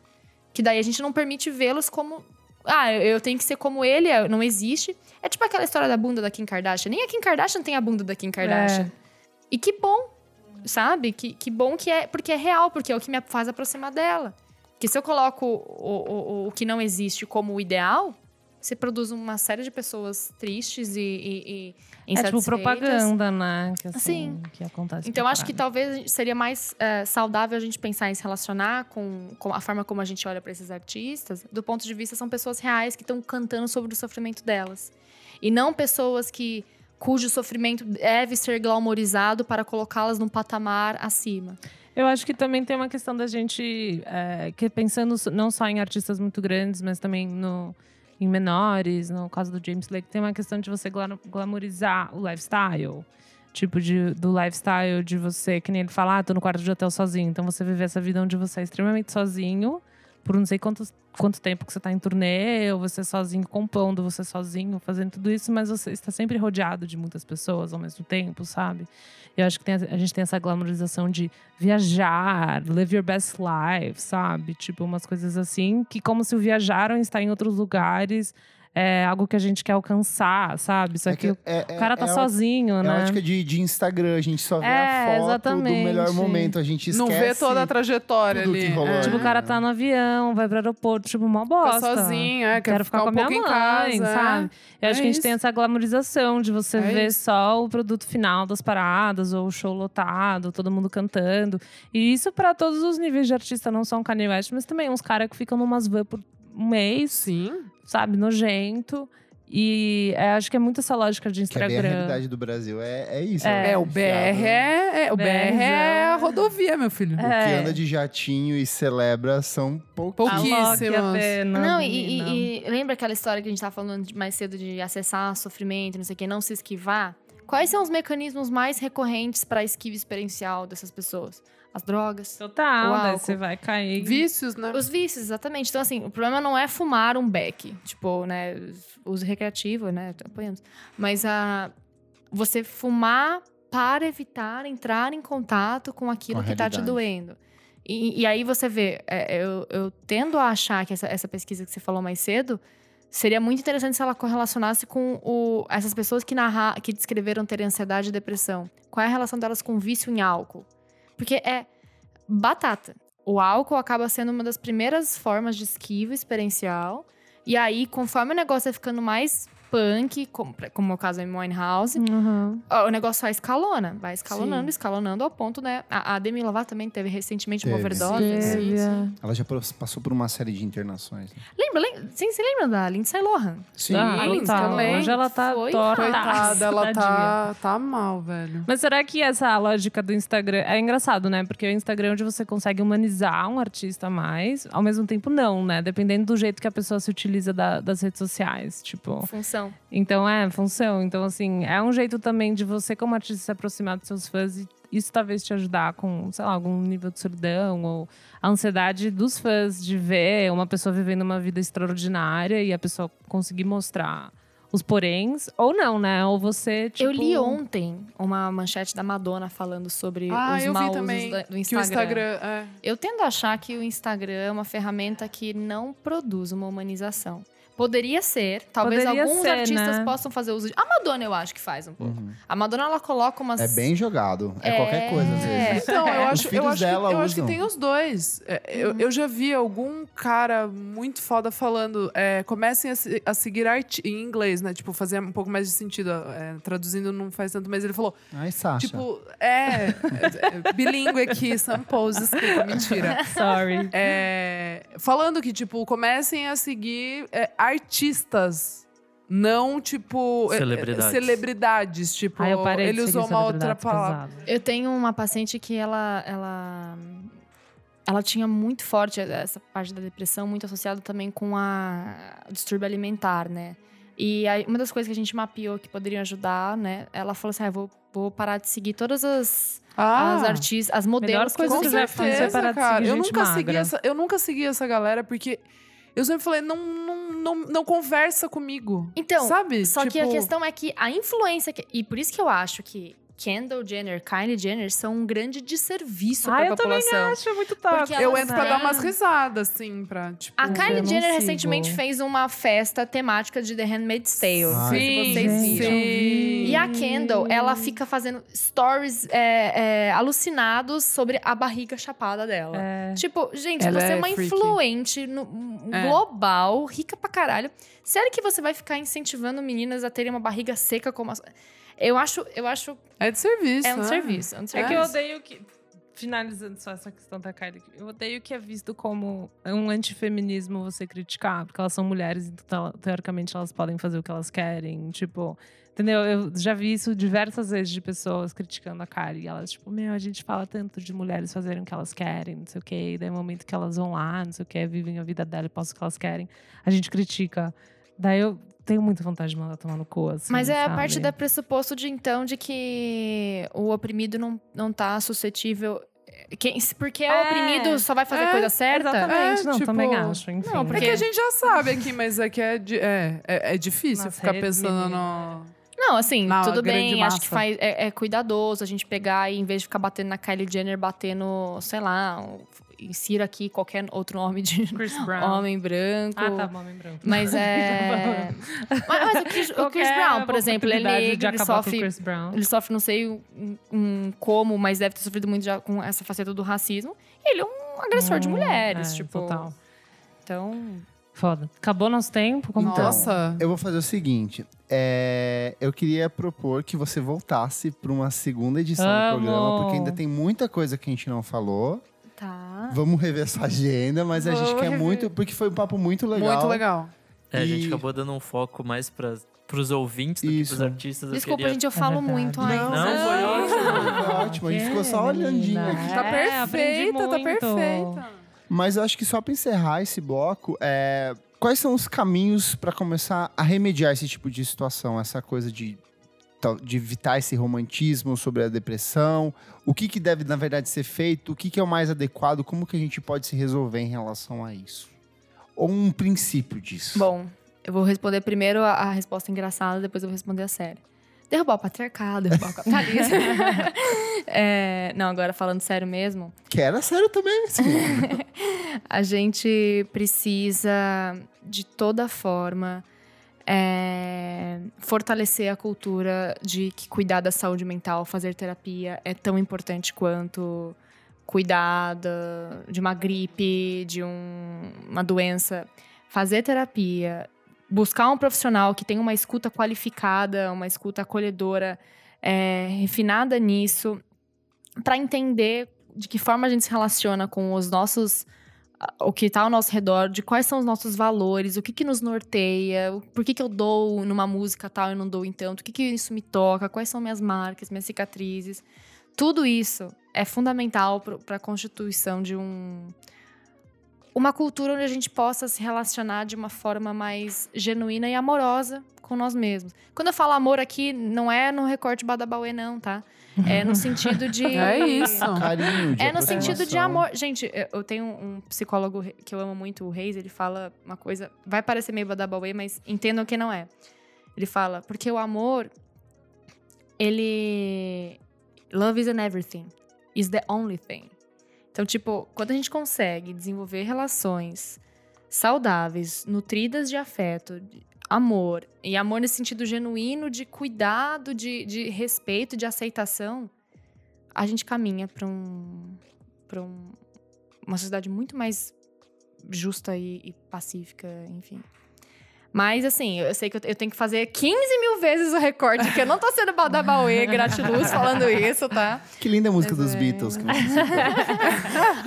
Que daí a gente não permite vê-los como. Ah, eu tenho que ser como ele, é, não existe. É tipo aquela história da bunda da Kim Kardashian. Nem a Kim Kardashian tem a bunda da Kim Kardashian. E que bom, sabe? Que, que bom que é, porque é real, porque é o que me faz aproximar dela. Porque se eu coloco o, o, o, que não existe como o ideal, você produz uma série de pessoas tristes e, e, e É tipo propaganda, né? Que, assim, Sim. que acontece. Então, acho que talvez seria mais é, saudável a gente pensar em se relacionar com, com a forma como a gente olha para esses artistas, do ponto de vista são pessoas reais que estão cantando sobre o sofrimento delas. E não pessoas que cujo sofrimento deve ser glamourizado para colocá-las num patamar acima. Eu acho que também tem uma questão da gente, é, que pensando não só em artistas muito grandes, mas também no, em menores, no caso do James Blake, tem uma questão de você gla- glamorizar o lifestyle. Tipo, de, do lifestyle de você, que nem ele fala, ah, tô no quarto de hotel sozinho. Então você viver essa vida onde você é extremamente sozinho, por não sei quanto, quanto tempo que você tá em turnê, ou você sozinho compondo, você sozinho fazendo tudo isso, mas você está sempre rodeado de muitas pessoas ao mesmo tempo, sabe? Eu acho que tem a, gente tem essa glamorização de viajar, live your best life, sabe? Tipo, umas coisas assim, que como se o viajar ou estar em outros lugares é algo que a gente quer alcançar, sabe? Só É que, é- o cara tá é, sozinho, É né? a ótica de, de Instagram, a gente só vê É, a foto do exatamente. melhor momento, a gente esquece... Não vê toda a trajetória ali. rolou é. Tipo, o cara tá no avião, vai pro aeroporto, tipo, uma Fica bosta. sozinho, é, quer Quero ficar, com a minha pouco mãe, em casa. é. sabe? Eu É acho que a gente tem isso. essa glamorização de você É ver isso. só o produto final das paradas, ou o show lotado, todo mundo cantando. E isso pra todos os níveis de artista, não só um Kanye West, mas também uns caras que ficam numas van por um mês, Sim. Sabe, nojento. E é, acho que é muito essa lógica de Que é bem a Instagram. realidade do Brasil, é, é isso. É, É, o BR é, é- o BR é a rodovia, meu filho. O que É. anda de jatinho e celebra são. Alô, que pena, Não, e, e- e lembra aquela história que a gente tava falando de- mais cedo de acessar sofrimento, não sei o que, não se esquivar? Quais são os mecanismos mais recorrentes para a esquiva experiencial dessas pessoas? As drogas. Total, álcool. você vai cair. Vícios, né? Os vícios, exatamente. Então, assim, o problema não é fumar um beck, tipo, né, uso recreativo, né, apoiamos. Mas a você fumar para evitar entrar em contato com aquilo Com que tá te doendo. E, e aí você vê, é, eu, eu tendo a achar que essa, essa pesquisa que você falou mais cedo seria muito interessante se ela correlacionasse com o, essas pessoas que, narra, que descreveram ter ansiedade e depressão. Qual é a relação delas com vício em álcool? Porque é batata. O álcool acaba sendo uma das primeiras formas de esquiva experiencial. E aí, conforme o negócio vai ficando mais punk, como, como é o caso da Winehouse, Uhum. o negócio só escalona. Vai escalonando, Sim. escalonando ao ponto, né? A, a Demi Lovato também teve recentemente uma Teve. overdose. Sim, Teve, é. Ela já passou por uma série de internações. né? Lembra? lembra sim, você lembra da Lindsay Lohan? Sim. Ah, Sim, total. também. Hoje ela tá Foi. Coitada, ela tá, tá mal, velho. Mas será que essa lógica do Instagram é engraçado, né? Porque o Instagram é onde você consegue humanizar um artista mais, ao mesmo tempo não, né? Dependendo do jeito que a pessoa se utiliza da- das redes sociais, tipo. Função. Então é função. Então assim, é um jeito também de você como artista se aproximar dos seus fãs e isso talvez te ajudar com, sei lá, algum nível de solidão ou a ansiedade dos fãs de ver uma pessoa vivendo uma vida extraordinária e a pessoa conseguir mostrar os poréns ou não, né? Ou você tipo Eu li ontem uma manchete da Madonna falando sobre Ah, os maus também do Que o Instagram. Instagram. É. Eu tendo a achar que o Instagram é uma ferramenta que não produz uma humanização. Poderia ser, talvez Poderia alguns ser, artistas né? possam fazer uso de. A Madonna, eu acho que faz um pouco. Uhum. A Madonna, ela coloca umas. É bem jogado. É, É. qualquer coisa, às vezes. Então, eu [LAUGHS] acho, eu, acho que, eu acho que tem os dois. É, Eu, eu já vi algum cara muito foda falando. é, comecem a, a seguir arte em inglês, né? Tipo, fazer um pouco mais de sentido. é, traduzindo não faz tanto, mas ele falou: Ai, Sasha. tipo, é. é, é bilíngue aqui, some pose, desculpa, mentira. [LAUGHS] Sorry. É, falando que, tipo, comecem a seguir é, artistas. Não, tipo. é, é, Celebridades. celebridades. Tipo, Aí eu parei ele de usou uma outra palavra. Eu tenho uma paciente que ela, ela, ela tinha muito forte essa parte da depressão, muito associada também com a o distúrbio alimentar, né? E aí, uma das coisas que a gente mapeou que poderiam ajudar, né? Ela falou assim: ah, vou, vou parar de seguir todas as, Ah, as artistas, as modelos coisa que eu já fiz foi certeza, parar de seguir eu nunca segui magra. essa, eu nunca segui essa galera porque eu sempre falei, não, não, não, não conversa comigo. Então, sabe? Só que a Tipo, questão é que a influência. Que, e por isso que eu acho que Kendall Jenner, Kylie Jenner são um grande desserviço Ah, para eu a também população. acho muito tóxico. Porque eu entro pra dar umas risadas, assim, pra, tipo... A Kylie Jenner sigo. recentemente fez uma festa temática de The Handmaid's Tale. Sei se vocês Sim, viram. sim. E a Kendall, ela fica fazendo stories é, é, alucinados sobre a barriga chapada dela. É. Tipo, gente, Ela você é é uma freaky. influente no- É. global, rica pra caralho. Sério que você vai ficar incentivando meninas a terem uma barriga seca como a sua? Eu acho, eu acho, É de serviço, é um né? serviço, é um É serviço. que eu odeio que. Finalizando só essa questão da Kylie, eu odeio que é visto como um antifeminismo você criticar, porque elas são mulheres, então teo- teoricamente elas podem fazer o que elas querem. Tipo, entendeu? Eu já vi isso diversas vezes de pessoas criticando a Kylie. E elas, tipo, meu, a gente fala tanto de mulheres fazerem o que elas querem, não sei o quê, e daí no momento que elas vão lá, não sei o quê, vivem a vida dela e postam o que elas querem, a gente critica. Daí eu tenho muita vontade de mandar tomar no cu, assim, Mas é a sabe? parte do pressuposto de então de que o oprimido não, não tá suscetível. Quem, porque o É. oprimido só vai fazer É, coisa certa. Exatamente, É, não, tipo, também acho, enfim. não, É porque- que a gente já sabe aqui, mas é que é, é, é, é difícil Nas ficar pensando no... Não, assim, Na tudo bem. Acho que massa. faz, é, é cuidadoso a gente pegar e, em vez de ficar batendo na Kylie Jenner, bater no, sei lá, um- insira aqui qualquer outro nome de Chris [LAUGHS] Brown. homem branco. Ah, tá, homem branco. Mas é. [LAUGHS] mas, mas o Chris, o Chris Brown, por exemplo, ele é de ele sofre. Chris Brown. Ele sofre, não sei um, um como, mas deve ter sofrido muito já com essa faceta do racismo. E ele é um agressor de Hum, mulheres, é, tipo. Total. Então. Foda. Acabou nosso tempo? Como tá? Nossa. Eu vou fazer o seguinte. é, eu queria propor que você voltasse para uma segunda edição Amo. do programa, porque ainda tem muita coisa que a gente não falou. Tá. Vamos rever essa agenda, mas a gente Vamos quer rever. muito, porque foi um papo muito legal. Muito legal. É, a gente E- acabou dando um foco mais para os ouvintes do que Isso. pros artistas. Eu Desculpa, queria... gente, eu falo verdade. muito Não, ainda. Não, foi ótimo. Foi ótimo, a gente ficou só Que olhandinho aqui. Tá É, aprendi perfeita, tá muito. perfeita. Mas eu acho que só para encerrar esse bloco, é, quais são os caminhos para começar a remediar esse tipo de situação? Essa coisa de de evitar esse romantismo sobre a depressão? O que, que deve, na verdade, ser feito? O que, que é o mais adequado? Como que a gente pode se resolver em relação a isso? Ou um princípio disso? Bom, eu vou responder primeiro a, a resposta engraçada, depois eu vou responder a sério. Derrubar o patriarcado, derrubar o capitalismo. [LAUGHS] É, não, agora falando sério mesmo, Que era sério também, [LAUGHS] a gente precisa, de toda forma, é, fortalecer a cultura de que cuidar da saúde mental, fazer terapia é tão importante quanto cuidar da- de uma gripe, de um- uma doença. Fazer terapia, buscar um profissional que tenha uma escuta qualificada, uma escuta acolhedora, é, refinada nisso, para entender de que forma a gente se relaciona com os nossos o que está ao nosso redor, de quais são os nossos valores, o que que nos norteia, por que que eu dou numa música tal e não dou em tanto, o que que isso me toca, quais são minhas marcas, minhas cicatrizes. Tudo isso é fundamental para a constituição de um uma cultura onde a gente possa se relacionar de uma forma mais genuína e amorosa com nós mesmos. Quando eu falo amor aqui, não é no recorte badabauê não, tá? É no sentido de [LAUGHS] É isso. Carinho, de é no sentido de amor. Gente, eu- tenho um psicólogo que eu amo muito, o Reis, ele fala uma coisa. Vai parecer meio badabauê, mas entendam que não é. Ele fala, porque o amor, ele. Love isn't everything. Is the only thing. Então, tipo, quando a gente consegue desenvolver relações saudáveis, nutridas de afeto, de amor, e amor nesse sentido genuíno de cuidado, de, de respeito, de aceitação, a gente caminha para um, um, uma sociedade muito mais justa e, e pacífica, enfim. Mas, assim, eu sei que eu, eu tenho que fazer 15 mil vezes o recorte, que eu não tô sendo Badabauê, gratiluz falando isso, tá? Que linda a música Mas dos é. Beatles. Que.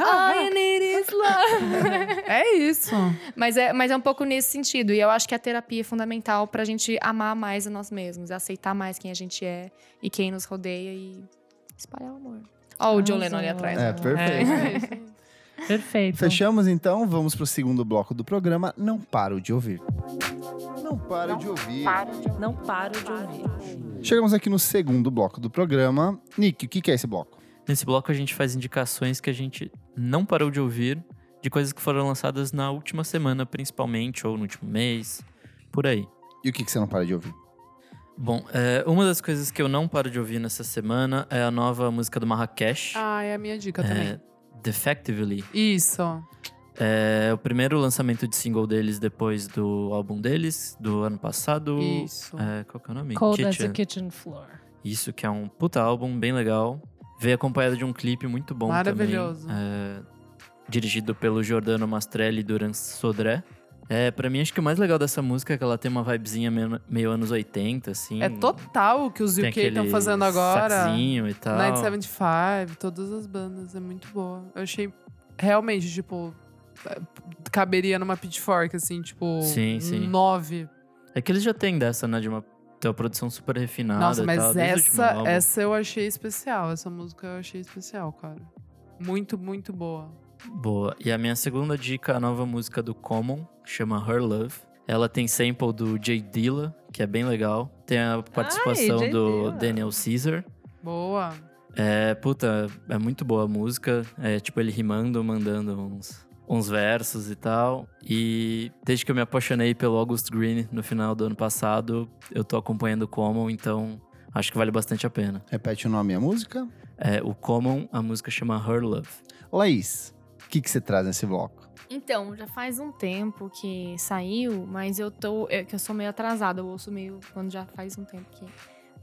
All you need is love. É isso. Mas é, mas é um pouco nesse sentido. E eu acho que a terapia é fundamental pra gente amar mais a nós mesmos, aceitar mais quem a gente é e quem nos rodeia e espalhar o amor. Ó, o John Lennon ali atrás. É, perfeito. É. Perfeito. Fechamos então, vamos pro segundo bloco do programa. Não paro de ouvir. Não paro de ouvir. Não paro de ouvir. Chegamos aqui no segundo bloco do programa. Nick, o que é esse bloco? Nesse bloco a gente faz indicações que a gente não parou de ouvir, de coisas que foram lançadas na última semana, principalmente, ou no último mês, por aí. E o que que você não para de ouvir? Bom, é, uma das coisas que eu não paro de ouvir nessa semana é a nova música do Marrakech, Ah, é a minha dica também. Defectively. Isso. É o primeiro lançamento de single deles depois do álbum deles, do ano passado. Isso. É, qual que é o nome? Cold as Kitchen. a kitchen floor. Isso, que é um puta álbum, bem legal. Veio acompanhado de um clipe muito bom Maravilhoso. também. é, dirigido pelo Giordano Mastrelli e Duran Sodré. É, pra mim, acho que o mais legal dessa música é que ela tem uma vibezinha meio, meio anos 80, assim. É total o que os UK estão fazendo agora. saxinho e tal. 975, todas as bandas, é muito boa. Eu achei realmente, tipo, caberia numa pitchfork, assim, tipo, Sim, sim. nove. É que eles já têm dessa, né? De uma, ter uma produção super refinada Nossa, e mas tal, essa, essa eu achei especial. Essa música eu achei especial, cara. Muito, muito boa. Boa. E a minha segunda dica, a nova música do Common, chama Her Love. Ela tem sample do Jay Dilla, que é bem legal. Tem a participação Jay do Dilla. Daniel Caesar. Boa. É, puta, é muito boa a música. É tipo ele rimando, mandando uns, uns versos e tal. E desde que eu me apaixonei pelo August Green no final do ano passado, eu tô acompanhando o Common, então acho que vale bastante a pena. Repete o nome e a música. É, o Common, a música chama Her Love. Laís, que que você traz nesse bloco? Então, já faz um tempo que saiu, mas eu tô. É que eu sou meio atrasada, eu ouço meio quando já faz um tempo que o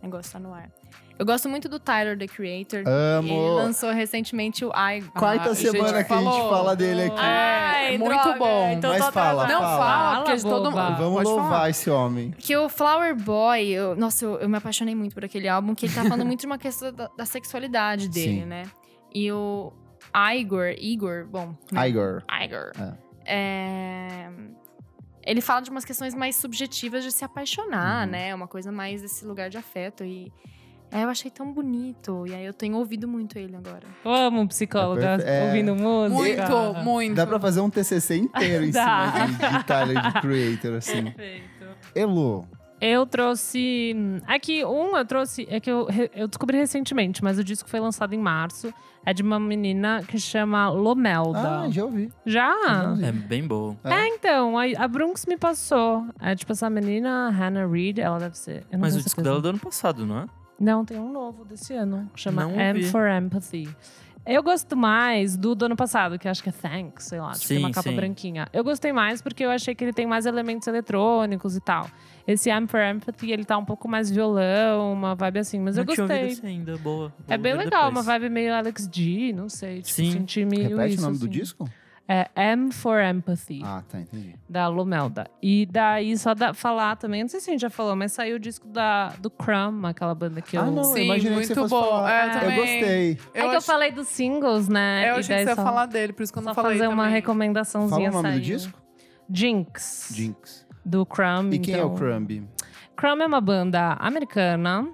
negócio tá no ar. Eu gosto muito do Tyler, The Creator. Amo! Ele lançou recentemente o I. Quarta Ah, semana gente, que a gente falou. fala dele aqui. É, muito droga, bom. então Mas fala. Não fala. fala, porque de todo mundo. Vamos Pode louvar falar. esse homem. Que o Flower Boy, eu- nossa, eu, eu me apaixonei muito por aquele álbum, que ele tá falando muito de uma questão da, da sexualidade dele, Sim. né? E o Igor, Igor, bom. né? Igor. Igor. É, Ele fala de umas questões mais subjetivas de se apaixonar, Uhum. né? Uma coisa mais desse lugar de afeto. E é, eu achei tão bonito. E aí eu tenho ouvido muito ele agora. Eu amo psicóloga É perfe- é. ouvindo música. Muito, muito. Dá pra fazer um TCC inteiro em [LAUGHS] cima de, de Tyler, de Creator, assim. Perfeito. Elo, Eu trouxe. Aqui, um eu trouxe. É que eu, eu descobri recentemente, mas o disco foi lançado em março. É de uma menina que chama Lomelda. Ah, já ouvi. Já? Já ouvi. É bem boa. É, então, a, a Brunx me passou. É tipo essa menina, Hannah Reid, ela deve ser. Eu não Mas o disco dela é do ano passado, não é? Não, tem um novo desse ano. Chama Não M ouvi. for Empathy. Eu gosto mais do do ano passado, que acho que é Thanks, sei lá. Tipo, tem uma Sim, capa sim. branquinha. Eu gostei mais porque eu achei que ele tem mais elementos eletrônicos e tal. Esse M for Empathy, ele tá um pouco mais violão, uma vibe assim. Mas eu não tinha ouvido gostei. esse ainda, boa. É bem legal, uma depois. vibe meio Alex G, não sei. Tipo, Sim. senti meio Repete isso, o nome do assim. disco? É M for Empathy Ah, tá, entendi. da Lomelda. E daí, só da, falar também, não sei se a gente já falou, mas saiu o disco da, do Crumb, aquela banda que eu. ah, não, Sim, eu imaginei que você muito fosse bom. falar. É, eu eu também. gostei. É que eu falei dos singles, né? Eu E achei daí que você ia só- falar dele, por isso que eu não Só falei fazer uma também. recomendaçãozinha Fala o nome do saiu. disco? Jinx. Jinx. Do Crumb. E quem é o então. Crumb? Crumb é uma banda americana.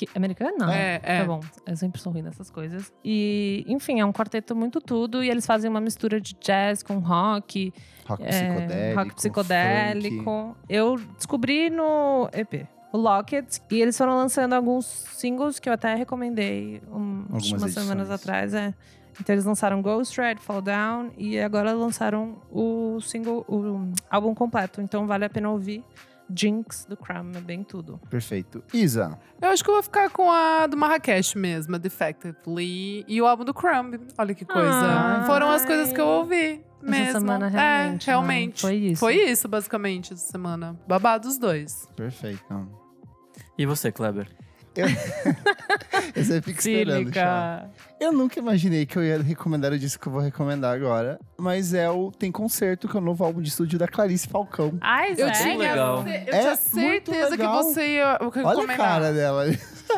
Que, americana? É, é. Tá bom, eu sempre sou ruim dessas coisas. E, enfim, é um quarteto muito tudo. E eles fazem uma mistura de jazz com rock. Rock é, psicodélico. rock psicodélico. funk. Eu descobri no EP. O Locket. E eles foram lançando alguns singles que eu até recomendei um, Algumas umas semanas atrás. É. Então eles lançaram Ghost Red, Fall Down. E agora lançaram o single, o álbum completo. Então vale a pena ouvir. Jinx do Crumb, é bem tudo. Perfeito. Isa, Eu acho que eu vou ficar com a do Marrakech mesmo, a Defectively, e o álbum do Crumb. Olha que coisa. Ai. Foram as coisas que eu ouvi mesmo. Essa semana realmente. É, né? realmente. Foi isso. Foi isso, basicamente, essa semana. Babado os dois. perfeito. E você, Kleber? Eu [LAUGHS] sempre fico esperando. Cílica. Eu nunca imaginei que eu ia recomendar o disco que eu vou recomendar agora. Mas é o Tem Concerto, que é o novo álbum de estúdio da Clarice Falcão. Ai, Eu tinha, legal. eu É tinha muito certeza que legal. você ia Olha recomendar. a cara dela.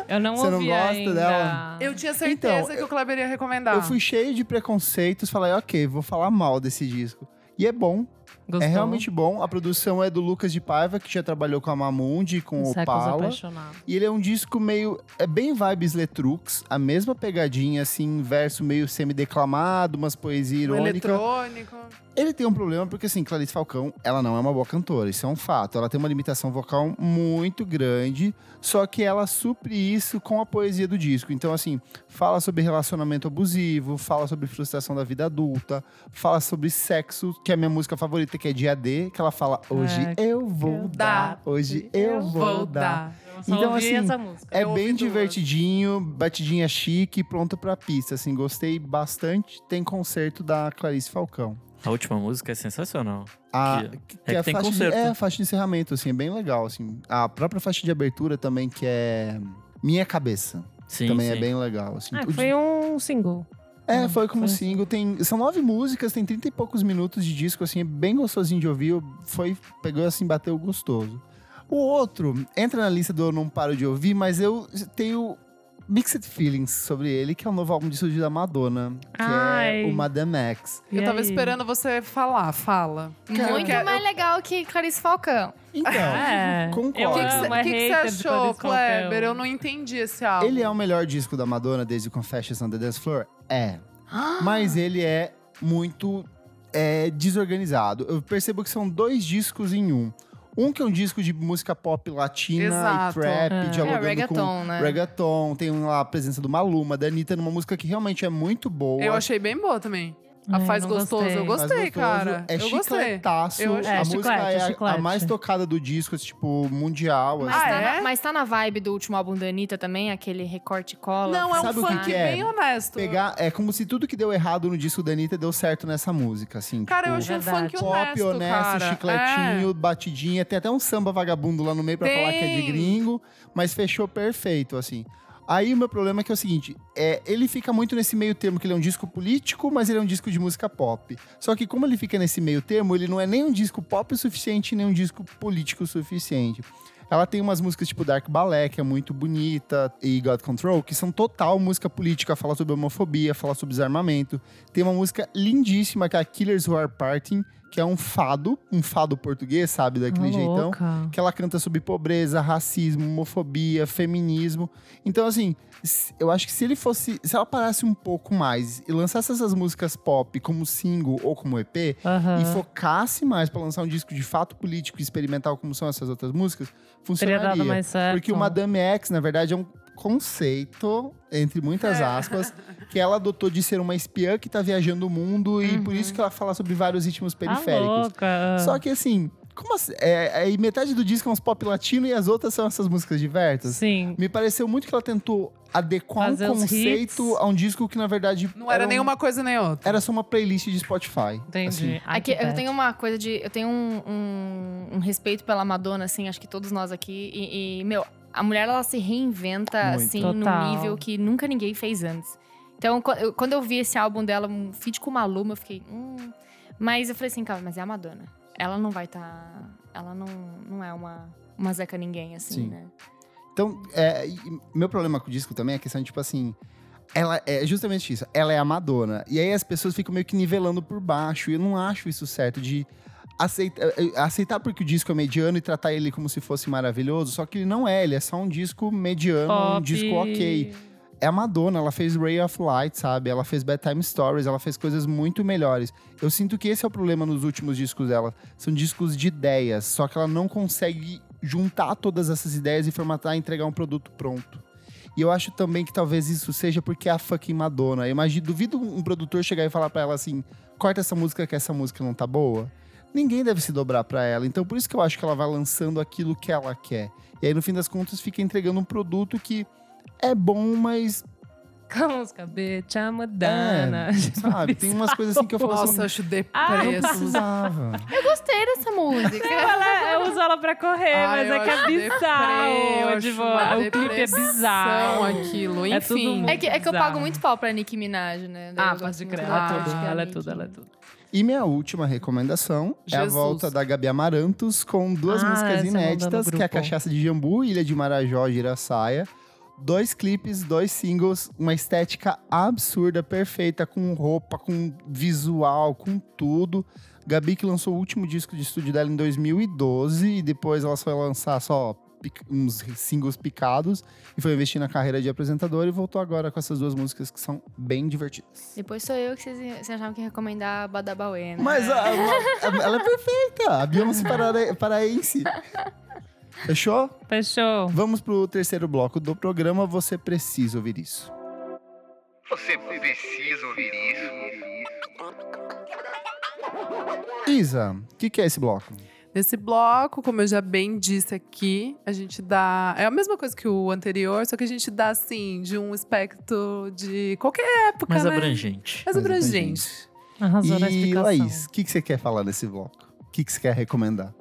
Eu não [LAUGHS] Você não gosta ainda. dela? Eu tinha certeza Então, que o Kleber ia recomendar. Eu fui cheio de preconceitos, falei, ok, vou falar mal desse disco. E é bom, Gostou? é realmente bom. A produção é do Lucas de Paiva, que já trabalhou com a Mamundi, com o apaixonados. E ele é um disco meio. É bem vibes Letrux, a mesma pegadinha, assim, verso meio semi-declamado, umas poesias Um irônicas. eletrônico. Ele tem um problema porque, assim, Clarice Falcão, ela não é uma boa cantora, isso é um fato. Ela tem uma limitação vocal muito grande, só que ela supre isso com a poesia do disco. Então, assim, fala sobre relacionamento abusivo, fala sobre frustração da vida adulta, fala sobre sexo, que é a minha música favorita, que é Dia D, que ela fala, hoje É, eu vou dar, hoje eu vou dar. Eu só Então, ouvi assim, essa música. É Eu bem divertidinho, batidinha chique, pronto pra pista. Assim, gostei bastante. Tem concerto da Clarice Falcão. A última música é sensacional. A, Que- que é a que tem faixa concerto. De, é a faixa de encerramento, assim, é bem legal, assim. A própria faixa de abertura também, que é Minha Cabeça, Sim, também sim. é bem legal, assim. Ah, foi um single. É, foi como foi single. Tem, são nove músicas, tem trinta e poucos minutos de disco, assim, é bem gostosinho de ouvir. Foi, pegou assim, bateu gostoso. O outro entra na lista do Eu Não Paro de Ouvir, mas eu tenho mixed feelings sobre ele, que é o novo álbum de estúdio da Madonna, que Ai. é o Madame X. E eu tava aí? esperando você falar, fala. Muito Eu- mais legal que Clarice Falcão. Então, [LAUGHS] É. Concordo. Eu O que é você achou. Kleber? Eu não entendi esse álbum. ele é o melhor disco da Madonna desde o Confessions on the Dance Floor? É. [GASPS] Mas ele é muito é, desorganizado. Eu percebo que são dois discos em um. Um que é um disco de música pop latina Exato. e trap, É. dialogando É, reggaeton, com né? reggaeton. Tem lá a presença do Maluma, da Anitta, numa música que realmente é muito boa. Eu achei bem boa também. A Ai, Faz não Gostoso, eu Mas gostei, gostoso. cara. É eu gostei. chicletaço. Eu achei- a É, música é a- a, chiclete. mais tocada do disco, esse, tipo, mundial. Mas, assim. Ah, tá é? na, mas tá na vibe do último álbum da Anitta também, aquele recorte cola. Não, é um Sabe o que funk que é? bem honesto. Pegar, é como se tudo que deu errado no disco da Anitta deu certo nessa música, assim. Cara, eu tipo, achei um funk pop honesto, honesto, cara. chicletinho, batidinha. Tem até um samba vagabundo lá no meio pra Tem. falar que é de gringo, mas fechou perfeito, assim. Aí o meu problema é que é o seguinte, é, ele fica muito nesse meio termo, que ele é um disco político, mas ele é um disco de música pop. Só que como ele fica nesse meio termo, ele não é nem um disco pop o suficiente, nem um disco político o suficiente. Ela tem umas músicas tipo Dark Ballet, que é muito bonita, e God Control, que são total música política, fala sobre homofobia, fala sobre desarmamento. Tem uma música lindíssima, que é a Killers Who Are Parting, que é um fado, um fado português, sabe? Daquele jeitão. louca. Que ela canta sobre pobreza, racismo, homofobia, feminismo. Então, assim, eu acho que se ele fosse. Se ela parasse um pouco mais e lançasse essas músicas pop como single ou como EP, Aham. e focasse mais pra lançar um disco de fato político e experimental, como são essas outras músicas, funcionaria. dado mais certo. Porque o Madame X, na verdade, é um conceito, entre muitas aspas, que ela adotou de ser uma espiã que tá viajando o mundo e por isso que ela fala sobre vários ritmos Ah, periféricos. louca. Só que assim, como assim? É, é, metade do disco é uns pop latino e as outras são essas músicas diversas. Sim. Me pareceu muito que ela tentou adequar Fazer um conceito a um disco que, na verdade, Não era um- nenhuma coisa nem outra. Era só uma playlist de Spotify. Entendi. Assim. Aqui, que eu tenho uma coisa de. Eu tenho um, um- um respeito pela Madonna, assim, acho que todos nós aqui. E, e, meu, a mulher ela se reinventa, Muito. assim, Total. num nível que nunca ninguém fez antes. Então, quando eu vi esse álbum dela, um feat com uma Luma, eu fiquei. Hum. Mas eu falei assim, cara, mas é a Madonna. Ela não vai estar. ela não, não é uma, uma Zeca Ninguém, assim, Sim. né? Então, é, meu problema com o disco também é a questão de, tipo assim. Ela é justamente isso. Ela é a Madonna. E aí as pessoas ficam meio que nivelando por baixo. E eu não acho isso certo de aceitar, aceitar porque o disco é mediano e tratar ele como se fosse maravilhoso. Só que ele não é, ele é só um disco mediano, um Pop. disco ok. É a Madonna, ela fez Ray of Light, sabe? Ela fez Bedtime Stories, ela fez coisas muito melhores. Eu sinto que esse é o problema nos últimos discos dela. São discos de ideias, só que ela não consegue juntar todas essas ideias e formatar e entregar um produto pronto. E eu acho também que talvez isso seja porque é a fucking Madonna. Eu imagino, duvido um produtor chegar e falar pra ela assim: corta essa música que essa música não tá boa. Ninguém deve se dobrar pra ela. Então por isso que eu acho que ela vai lançando aquilo que ela quer. E aí no fim das contas fica entregando um produto que é bom, mas Com a música Bitch, I'm a Dana. [LAUGHS] sabe, tem umas coisas assim que eu falo Nossa, assim, eu acho deprê Ah. Eu gostei dessa música. Ela, eu uso ela pra correr, Ai, mas eu é que é eu bizarro. Tipo, o clipe é bizarro. aquilo, É tudo enfim. muito É que, é que eu pago muito pau pra Nicki Minaj, né? Daí Ah, eu gosto pode crer. Ela é tudo, ela é tudo, ela é tudo. E minha última recomendação é a Jesus. volta da Gabi Amarantos com duas Ah, músicas inéditas, que é a. Cachaça de Jambu, Ilha de Marajó, Giraçaia. Dois clipes, dois singles, uma estética absurda, perfeita, com roupa, com visual, com tudo. Gabi que lançou o último disco de estúdio dela em 2012 e depois ela só ia lançar só uns singles picados e foi investir na carreira de apresentadora e voltou agora com essas duas músicas que são bem divertidas. Depois sou eu que vocês, vocês achavam que ia recomendar a Badabauê, né? Mas a- a- ela é perfeita, a Beyoncé para- paraense. Fechou? Fechou. Vamos pro terceiro bloco do programa. Você precisa ouvir isso. Você precisa ouvir isso. Isa, o que, que é esse bloco? Nesse bloco, como eu já bem disse aqui, a gente dá. É a mesma coisa que o anterior, só que a gente dá, assim, de um espectro de qualquer época. Mais né? abrangente. Mais Mais abrangente. Arrasou na E explicação. Laís, o que, que você quer falar nesse bloco? O que, que você quer recomendar?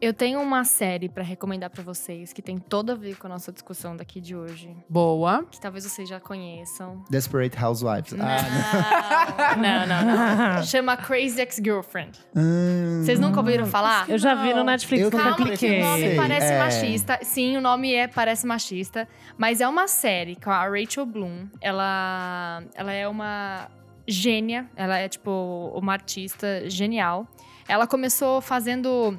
Eu tenho uma série pra recomendar pra vocês que tem todo a ver com a nossa discussão daqui de hoje. Boa. Que talvez vocês já conheçam. Desperate Housewives. Não, Ah, [LAUGHS] não, não, não. Chama Crazy Ex-Girlfriend. Hum. Vocês nunca ouviram falar? Eu já vi no Netflix, Eu nunca cliquei. o nome Sei, parece é. machista. Sim, o nome é parece machista. Mas é uma série com a Rachel Bloom. Ela, ela é uma gênia. Ela é, tipo, uma artista genial. Ela começou fazendo...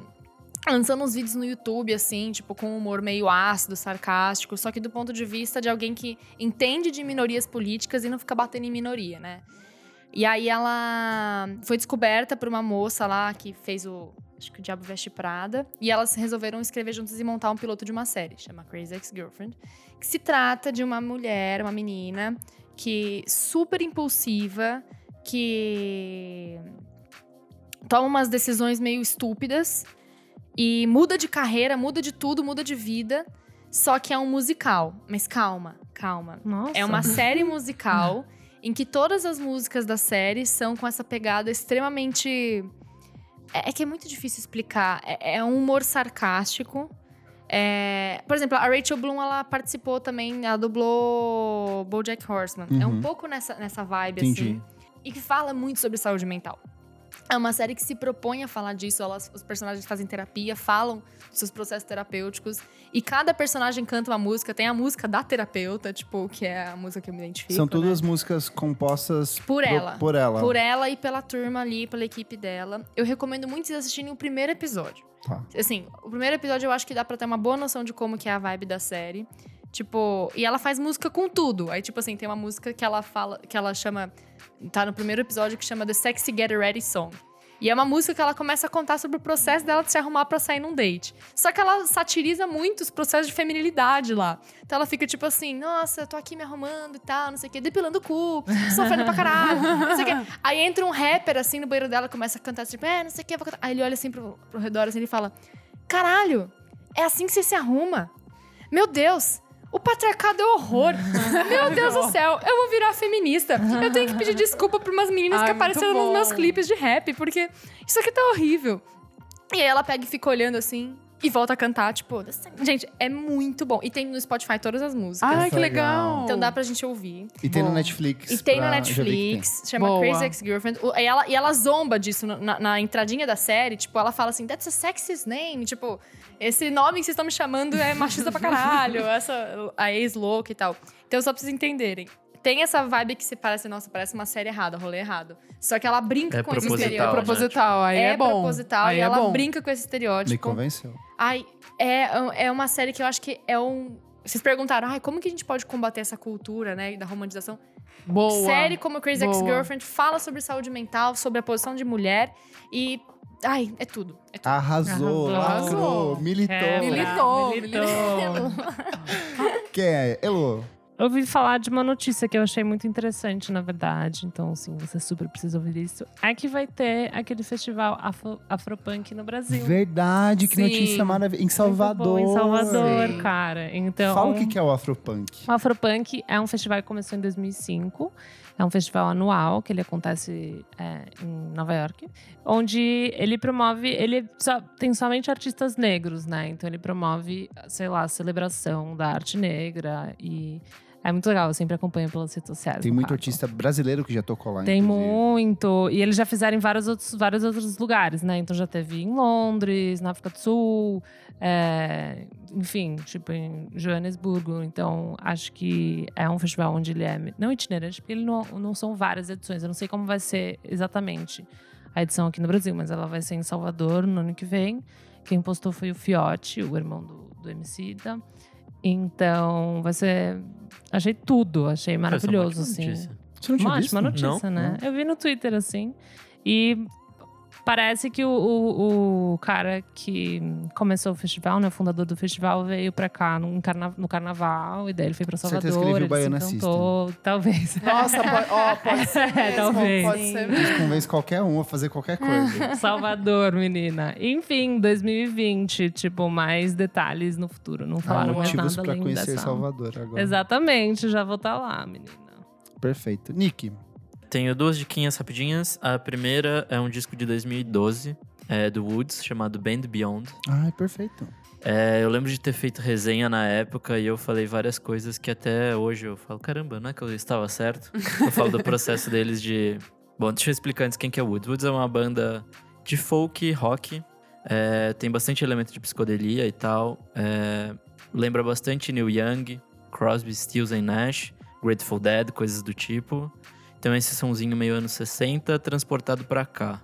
Lançando uns vídeos no YouTube, assim, tipo, com humor meio ácido, sarcástico. Só que do ponto de vista de alguém que entende de minorias políticas e não fica batendo em minoria, né? E aí ela foi descoberta por uma moça lá que fez o. Acho que o Diabo Veste Prada. E elas resolveram escrever juntas e montar um piloto de uma série, chama Crazy Ex-Girlfriend. Que se trata de uma mulher, uma menina, que super impulsiva, que toma umas decisões meio estúpidas e muda de carreira, muda de tudo, muda de vida. Só que é um musical. Mas calma, calma. Nossa. É uma série [LAUGHS] musical em que todas as músicas da série são com essa pegada extremamente. É, é que é muito difícil explicar. É, é um humor sarcástico. É, Por exemplo, a Rachel Bloom, ela participou também, ela dublou BoJack Horseman. É um Uhum. pouco nessa, nessa vibe, Entendi. assim. E que fala muito sobre saúde mental. É uma série que se propõe a falar disso. Elas, os personagens fazem terapia, falam dos seus processos terapêuticos. E cada personagem canta uma música. Tem a música da terapeuta, tipo, que é a música que eu me identifico. São né? todas músicas compostas Por ela. Por ela. Por ela e pela turma ali, pela equipe dela. Eu recomendo muito vocês assistirem o primeiro episódio. Tá. Assim, o primeiro episódio eu acho que dá pra ter uma boa noção de como que é a vibe da série. Tipo, e ela faz música com tudo. Aí, tipo assim, tem uma música que ela fala, que ela chama. Tá no primeiro episódio que chama The Sexy Get Ready Song. E é uma música que ela começa a contar sobre o processo dela de se arrumar pra sair num date. Só que ela satiriza muito os processos de feminilidade lá. Então ela fica tipo assim, nossa, eu tô aqui me arrumando e tal, não sei o quê, depilando o cu, sofrendo pra caralho, não sei o quê. Aí entra um rapper assim no banheiro dela, começa a cantar tipo, é, não sei o quê, vou cantar. Aí ele olha assim pro, pro redor assim e fala, caralho, é assim que você se arruma? Meu Deus, o patriarcado é horror. Meu Deus do céu, eu vou virar feminista. Eu tenho que pedir desculpa pra umas meninas Ai, que apareceram nos meus clipes de rap, porque isso aqui tá horrível. E aí ela pega e fica olhando assim e volta a cantar, tipo, gente, é muito bom. E tem no Spotify todas as músicas. Ai, que legal. legal. Então dá pra gente ouvir. E tem Bom. Netflix. E tem pra- vi que tem. Netflix, chama Boa. Crazy Ex-Girlfriend. E ela, e ela zomba disso na, na- entradinha da série. Tipo, ela fala assim, that's a sexist name. Tipo, esse nome que vocês estão me chamando é machista pra caralho. [LAUGHS] Essa, a ex-louca e tal. Então, só pra vocês entenderem. Tem essa vibe que se parece, nossa, parece uma série errada, rolê errado. Só que ela brinca É com esse É estereótipo. né? proposital, aí é, É, bom. proposital aí e é ela bom. brinca com esse Me estereótipo. convenceu. Ai, é, é uma série que eu acho que é um. Vocês perguntaram, ai, como que a gente pode combater essa cultura, né, da romantização? Boa. Série como Crazy. Ex-Girlfriend fala sobre saúde mental, sobre a posição de mulher e. Ai, é tudo. É tudo. Arrasou, Arrasou. lacrou, militou. Quebra, Militou, Quem é? Elô. Eu ouvi falar de uma notícia que eu achei muito interessante, na verdade. Então, assim, você super precisa ouvir isso. É que vai ter aquele festival Afro, Afropunk no Brasil. Verdade, que Sim. notícia maravilhosa. Em Salvador. bom, em Salvador, Sim. cara. Então, Fala o que que é o Afropunk. O Afropunk é um festival que começou em 2005. É um festival anual que ele acontece é, em Nova York, onde ele promove, ele só, tem somente artistas negros, né? Então ele promove, sei lá, a celebração da arte negra e é muito legal. Eu sempre acompanho pelas redes sociais. Tem muito caso. artista brasileiro que já tocou lá, Tem inclusive. muito. E eles já fizeram em vários outros, vários outros lugares, né? Então já teve em Londres, na África do Sul, é, enfim, tipo em Joanesburgo. Então acho que é um festival onde ele é não itinerante, porque ele não, não são várias edições. Eu não sei como vai ser exatamente a edição aqui no Brasil, mas ela vai ser em Salvador no ano que vem. Quem postou foi o Fiote, o irmão do, do MC da. Então vai ser. Achei tudo, achei maravilhoso, é assim. notícia. Você não tinha Uma visto? ótima notícia, Não? né? Eu vi no Twitter, assim. E parece que o, o, o cara que começou o festival, né? O fundador do festival, veio pra cá no, carna, no carnaval. E daí ele foi pra Salvador. Certeza que ele viu ele Baiana se encantou. Talvez. Nossa, pode, ó, [LAUGHS] pode ser É, mesmo. talvez. Pode ser mesmo. Convence qualquer um a fazer qualquer coisa. [LAUGHS] Salvador, menina. Enfim, 2020. Tipo, mais detalhes no futuro. Não falaram mais motivos nada pra além conhecer dessa. Salvador agora. Exatamente, já vou estar lá, menina. Perfeito. Nick, Tenho duas diquinhas rapidinhas. A primeira é um disco de 2012, é, do Woods, chamado Band Beyond. ai, perfeito. É, eu lembro de ter feito resenha na época e eu falei várias coisas que até hoje eu falo, caramba, não é que eu estava certo? Eu falo do processo [LAUGHS] deles de... Bom, deixa eu explicar antes quem que é o Woods. Woods é uma banda de folk, rock, é, tem bastante elemento de psicodelia e tal. é, lembra bastante Neil Young, Crosby, Stills and Nash, Grateful Dead, coisas do tipo. Então esse sonzinho meio anos 60 transportado pra cá.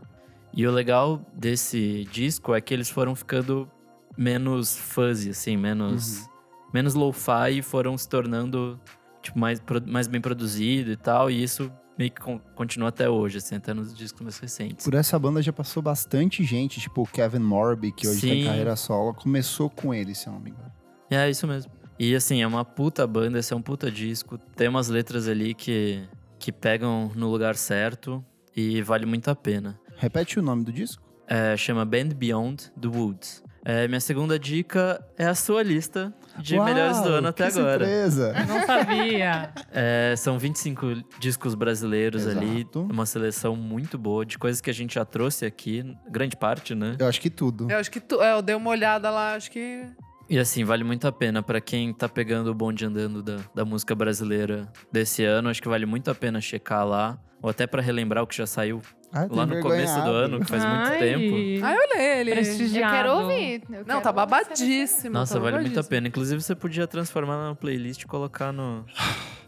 E o legal desse disco é que eles foram ficando menos fuzzy, assim, menos, menos lo-fi e foram se tornando tipo, mais, mais bem produzido e tal. E isso meio que con- continua até hoje, assim, até nos discos mais recentes. Por essa banda já passou bastante gente, tipo o Kevin Morby, que hoje tá Sim. carreira solo, começou com ele, se eu não me engano. É, isso mesmo. E assim, é uma puta banda, esse é um puta disco. Tem umas letras ali que, que pegam no lugar certo e vale muito a pena. Repete o nome do disco? É, chama Band Beyond the Woods. É, minha segunda dica é a sua lista de Uau, melhores do ano até que agora. Surpresa! Não sabia. É, são 25 discos brasileiros ali, Exato. uma seleção muito boa de coisas que a gente já trouxe aqui, grande parte, né? Eu acho que tudo. Eu acho que tu, é, eu dei uma olhada lá, acho que. E assim, vale muito a pena pra quem tá pegando o bonde andando da, da música brasileira desse ano, acho que vale muito a pena checar lá, ou até pra relembrar o que já saiu Ah, lá no começo do ano, que faz muito Ai, tempo. Ai, olha ele. Eu Prestigiado. quero ouvir. eu Não, quero tá babadíssimo. Nossa, tá vale muito a pena. Inclusive, você podia transformar na playlist e colocar no,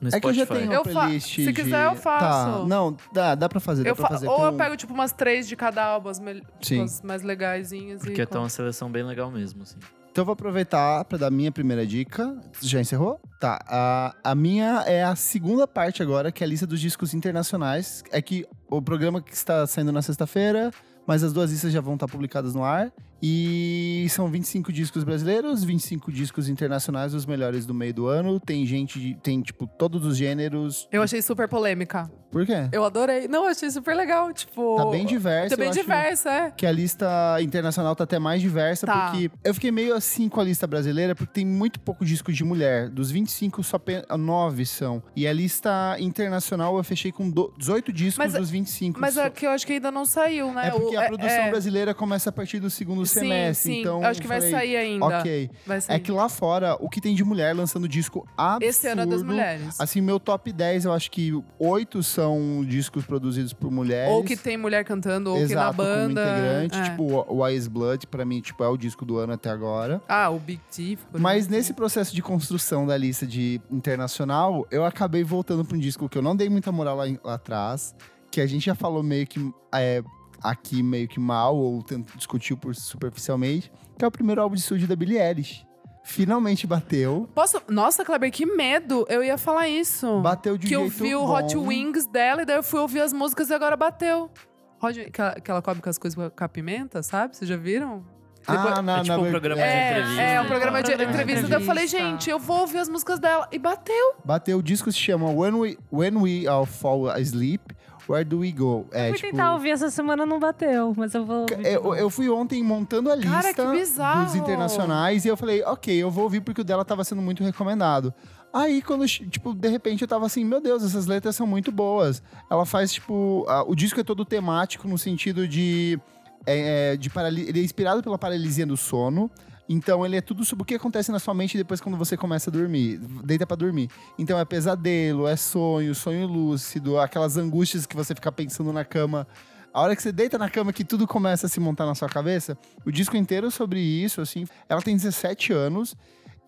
no É que eu Spotify. já tenho Eu playlist se de- quiser, eu faço. Tá, não, dá, dá pra fazer, dá Eu pra fa- fazer Ou com... eu pego, tipo, umas três de cada álbum, as, tipo, Sim. as mais legaisinhas. Porque e tá uma seleção bem legal mesmo, assim. Então eu vou aproveitar pra dar minha primeira dica. Já encerrou? Tá. A, a minha é a segunda parte agora, que é a lista dos discos internacionais. É que o programa que está saindo na sexta-feira, mas as duas listas já vão estar publicadas no ar. E são 25 discos brasileiros, 25 discos internacionais, os melhores do meio do ano. Tem gente, tem tipo todos os gêneros. Eu achei super polêmica. Por quê? Eu adorei. Não, eu achei super legal. Tipo. Tá bem diverso. Tá bem diversa, é. Que a lista internacional tá até mais diversa, Tá. porque eu fiquei meio assim com a lista brasileira, porque tem muito pouco disco de mulher. Dos 25, só 9 são. E a lista internacional eu fechei com do- 18 discos Mas- dos 25. Mas é que eu acho que ainda não saiu, né? É porque O- a produção é- brasileira começa a partir do segundo semestre. sim. Então, Eu acho que vai falei, sair ainda. Ok. Vai sair. É que lá fora, o que tem de mulher lançando disco absurdo. Esse ano é das mulheres. Assim, meu top 10, eu acho que oito são discos produzidos por mulheres. Ou que tem mulher cantando, ou que na Exato, como banda. integrante. é. Tipo, o Ice Blood, pra mim, tipo, é o disco do ano até agora. Ah, o Big Thief. Mas exemplo. nesse processo de construção da lista de internacional, eu acabei voltando pra um disco que eu não dei muita moral lá, lá atrás, que a gente já falou meio que é, aqui meio que mal, ou discutiu por superficialmente, que é o primeiro álbum de estúdio da Billie Eilish. Finalmente bateu. Posso... Nossa, Kleber, que medo. Eu ia falar isso. Bateu de que eu jeito vi o bom. Hot Wings dela e daí eu fui ouvir as músicas e agora bateu. Hot... Que, ela, que ela come com as coisas com a pimenta, sabe? Vocês já viram? Ah, na, É tipo na um programa de É, entrevista. é um programa de de entrevista. Daí eu falei, entrevista. gente, eu vou ouvir as músicas dela. E bateu. Bateu. O disco se chama When We, When We All Fall Asleep, Where Do We Go? É, Eu fui tipo, tentar ouvir essa semana, não bateu, mas eu vou de Eu, eu fui ontem montando a lista Cara, dos internacionais e eu falei, ok, eu vou ouvir porque o dela tava sendo muito recomendado. Aí, quando, tipo, de repente eu tava assim, meu Deus, essas letras são muito boas. Ela faz, tipo, a- o disco é todo temático no sentido de. é, é, de ele é inspirado pela paralisia do sono. Então ele é tudo sobre o que acontece na sua mente depois quando você começa a dormir, deita pra dormir. Então é pesadelo, é sonho, sonho lúcido, aquelas angústias que você fica pensando na cama. A hora que você deita na cama que tudo começa a se montar na sua cabeça, o disco inteiro é sobre isso, assim. Ela tem 17 anos.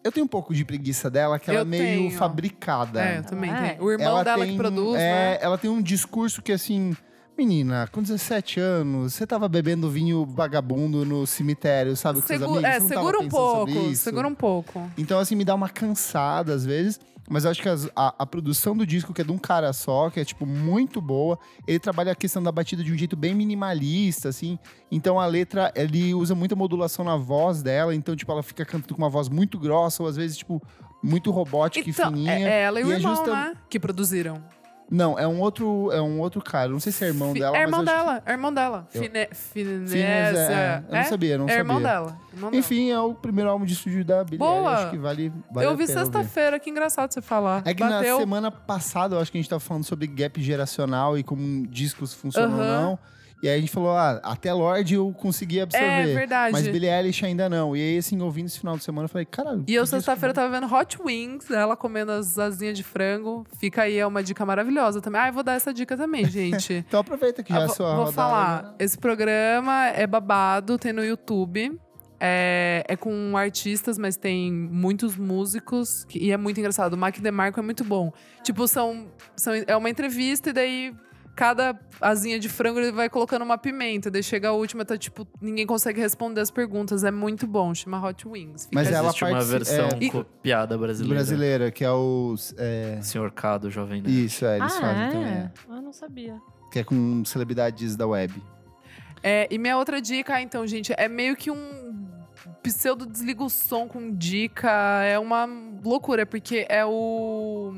Eu tenho um pouco de preguiça dela, que ela Eu é meio tenho. fabricada. É, eu também É. tenho. O irmão Ela dela tem- que produz, é, né? Ela tem um discurso que, assim... Menina, com 17 anos, você tava bebendo vinho vagabundo no cemitério, sabe, com seus Segu- amigos? é, Você não tava segura um pouco. Segura um pouco. Então, assim, me dá uma cansada às vezes. Mas eu acho que as- a, a produção do disco, que é de um cara só, que é, tipo, muito boa. Ele trabalha a questão da batida de um jeito bem minimalista, assim. Então, a letra, ele usa muita modulação na voz dela. Então, tipo, ela fica cantando com uma voz muito grossa. Ou às vezes, tipo, muito robótica e Então, fininha. é, é ela e o E é irmão, justa- né? Que produziram. Não, é um outro, é um outro cara. Não sei se é irmão dela, É irmão dela, é irmão dela. Eu- Fine... É, é. Eu não sabia, não é irmão sabia. dela. irmão dela. Enfim, é o primeiro álbum de estúdio da Billie Boa! Acho que vale, vale eu vi sexta-feira, que engraçado você falar. É que Bateu. na semana passada, eu acho que a gente tava falando sobre gap geracional e como discos funcionam ou Aham. não. E aí a gente falou, ah, até Lorde eu consegui absorver. É verdade. Mas Billie Eilish ainda não. E aí, assim, ouvindo esse final de semana, eu falei, caralho. E eu sexta-feira tava vendo Hot Wings, ela comendo as asinhas de frango. Fica aí, é uma dica maravilhosa também. Ah, eu vou dar essa dica também, [LAUGHS] gente. Então aproveita que já Ah, é sua vou rodada. falar. né? Esse programa é babado, tem no YouTube. É, é com artistas, mas tem muitos músicos. que- e é muito engraçado. O Mac DeMarco é muito bom. Tipo, são, são, é uma entrevista e daí cada asinha de frango ele vai colocando uma pimenta. Daí chega a última, tá tipo, ninguém consegue responder as perguntas. É muito bom. Chama Hot Wings. Fica Mas ela Existe uma versão é, copiada brasileira. brasileira, que é o. É, Senhor Cado, Jovem Nerd. isso, é, eles ah, fazem é? também. é. Eu não sabia. Que é com celebridades da web. É, e minha outra dica, então, gente, é meio que um pseudo desliga o som com dica. É uma loucura, porque é o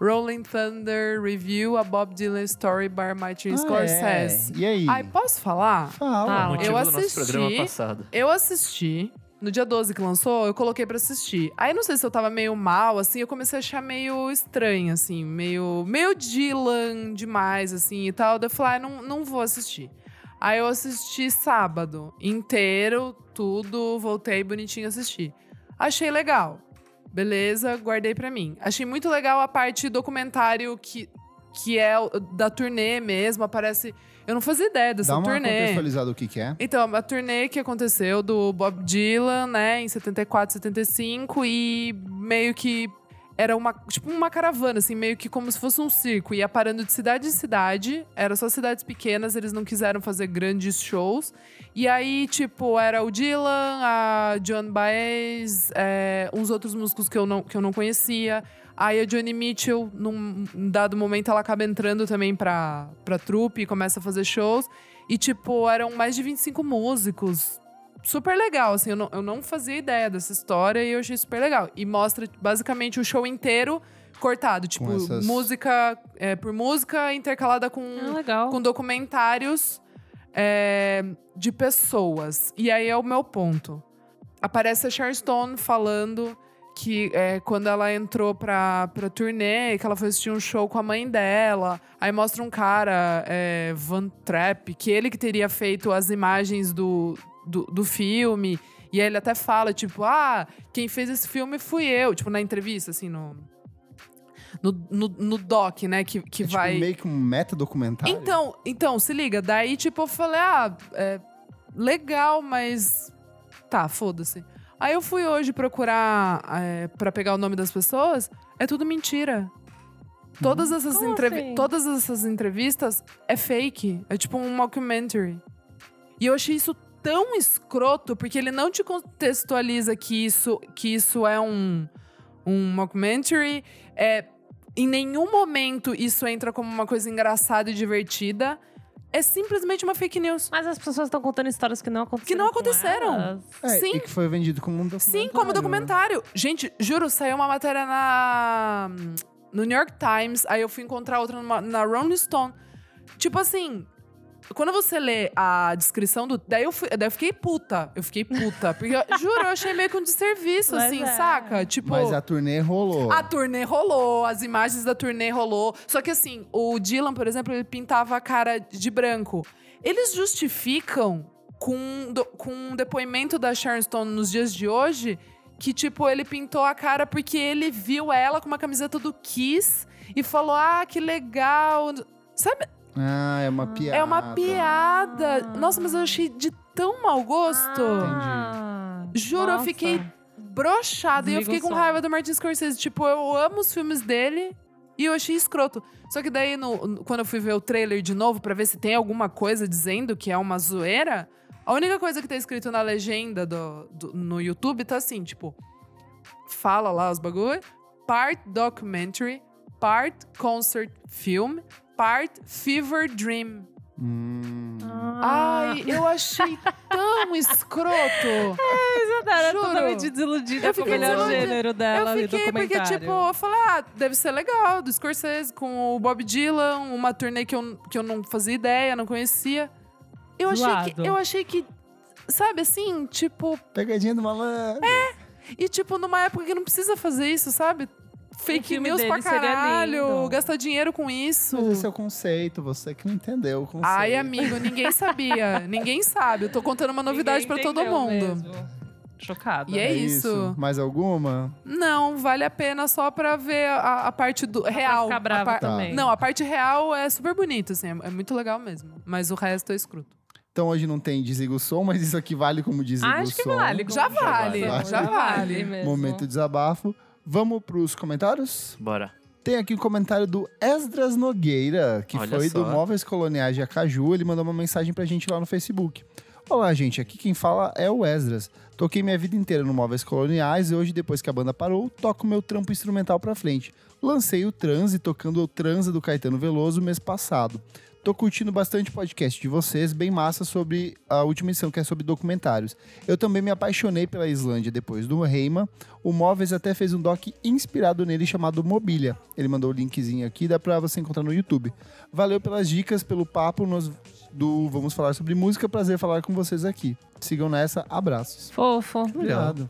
Rolling Thunder Review, a Bob Dylan Story by Martin Ah, Scorsese. é. E aí? Ai, posso falar? Fala. Motivo Eu do nosso assisti. programa passado. Eu assisti. No dia 12 que lançou, eu coloquei pra assistir. Aí não sei se eu tava meio mal, assim, eu comecei a achar meio estranho, assim, meio, meio Dylan demais, assim e tal. Daí eu falei, ah, não, não vou assistir. Aí eu assisti sábado inteiro, tudo, voltei bonitinho assistir. Achei legal. Beleza, guardei pra mim. Achei muito legal a parte documentário que, que é da turnê mesmo. Aparece Eu não fazia ideia dessa Dá uma turnê. contextualizada o que que é. Então, a turnê que aconteceu do Bob Dylan, né, em 74, 75, e meio que era uma, tipo uma caravana, assim, meio que como se fosse um circo. Ia parando de cidade em cidade, era só cidades pequenas, eles não quiseram fazer grandes shows. E aí, tipo, era o Dylan, a John Baez, é, uns outros músicos que eu não, que eu não conhecia. Aí a Johnny Mitchell, num dado momento, ela acaba entrando também pra, pra trupe e começa a fazer shows. E, tipo, eram mais de 25 músicos. Super legal, assim, eu não, eu não fazia ideia dessa história e eu achei super legal. E mostra basicamente o show inteiro cortado, tipo, essas- música é, por música intercalada com, Ah, legal. com documentários é, de pessoas. E aí é o meu ponto. Aparece a Sharon Stone falando que é, quando ela entrou pra, pra turnê, que ela foi assistir um show com a mãe dela. Aí mostra um cara, é, Van Trapp, que ele que teria feito as imagens do, do, do filme. E aí ele até fala, tipo, ah, quem fez esse filme fui eu. Tipo, na entrevista, assim, no... No, no, no doc, né, que, que É vai... tipo meio que um meta-documentário. Então, então, se liga. Daí, tipo, eu falei, ah, é, legal, mas. Tá, foda-se. Aí eu fui hoje procurar é, para pegar o nome das pessoas. É tudo mentira. Todas essas, Como entrevi assim? todas essas entrevistas é fake. É tipo um mockumentary. E eu achei isso tão escroto, porque ele não te contextualiza que isso, que isso é um, um mockumentary. É, em nenhum momento isso entra como uma coisa engraçada e divertida. É simplesmente uma fake news. Mas as pessoas estão contando histórias que não aconteceram. Que não com aconteceram. elas. É, Sim. E que foi vendido como um documentário. Sim, como documentário. Gente, juro, saiu uma matéria na no New York Times, aí eu fui encontrar outra numa- na Rolling Stone. Tipo assim, quando você lê a descrição do. Daí eu, fui, daí eu fiquei puta. Eu fiquei puta. Porque, eu- [LAUGHS] juro, eu achei meio que um desserviço, Mas assim, é. saca? Tipo. Mas a turnê rolou. A turnê rolou, as imagens da turnê rolou. Só que assim, o Dylan, por exemplo, ele pintava a cara de branco. Eles justificam com, do- com um depoimento da Sharon Stone nos dias de hoje que, tipo, ele pintou a cara porque ele viu ela com uma camiseta do Kiss e falou: Ah, que legal. Sabe? Ah, é uma piada. É uma piada. Nossa, mas eu achei de tão mau gosto. Ah, Juro, eu nossa. fiquei broxada. E eu fiquei com som. raiva do Martin Scorsese. Tipo, eu amo os filmes dele e eu achei escroto. Só que daí, no- no- quando eu fui ver o trailer de novo pra ver se tem alguma coisa dizendo que é uma zoeira, a única coisa que tá escrito na legenda do, do- no YouTube tá assim, tipo... Fala lá os bagulho. Part documentary, part concert film, part fever dream. Hum. Ah. Ai, eu achei tão escroto. [LAUGHS] Ela é Juro. totalmente desiludida com o melhor gênero dela eu fiquei porque, tipo, eu falei, ah, deve ser legal, do Scorsese, com o Bob Dylan, uma turnê que eu, que eu não fazia ideia, não conhecia. Eu achei, que, eu achei que, sabe assim, tipo, Pegadinha do malandro. e tipo, numa época que não precisa fazer isso, sabe? Fake news pra caralho, gastar dinheiro com isso. Mas esse é o conceito, você que não entendeu o conceito. Ai, amigo, ninguém sabia. [LAUGHS] ninguém sabe. Eu tô contando uma novidade pra Ninguém todo mundo. mesmo. Chocada. E é isso. Mais alguma? Não, vale a pena só pra ver a, a parte do real. ficar A brava par- também. Não, a parte real é super bonita, assim, é, é muito legal mesmo. Mas o resto é escroto. Então hoje não tem desliga o som, mas isso aqui vale como desliga Acho o que som. vale. Já vale, vale. já vale. mesmo. Momento desabafo. Vamos pros comentários? Bora. Tem aqui um comentário do Esdras Nogueira, que Olha foi do só. Móveis Coloniais de Acaju. Ele mandou uma mensagem pra gente lá no Facebook. Olá, gente. Aqui quem fala é o Esdras. Toquei minha vida inteira no Móveis Coloniais e hoje, depois que a banda parou, toco meu trampo instrumental pra frente. Lancei o Transe, tocando o Transa do Caetano Veloso mês passado. Tô curtindo bastante o podcast de vocês, bem massa sobre a última edição, que é sobre documentários. Eu também me apaixonei pela Islândia depois do Reima. O Móveis até fez um doc inspirado nele chamado Mobília. Ele mandou o linkzinho aqui, dá pra você encontrar no YouTube. Valeu pelas dicas, pelo papo nos- do Vamos Falar sobre Música. Prazer falar com vocês aqui. Sigam nessa, abraços. Fofo. Obrigado.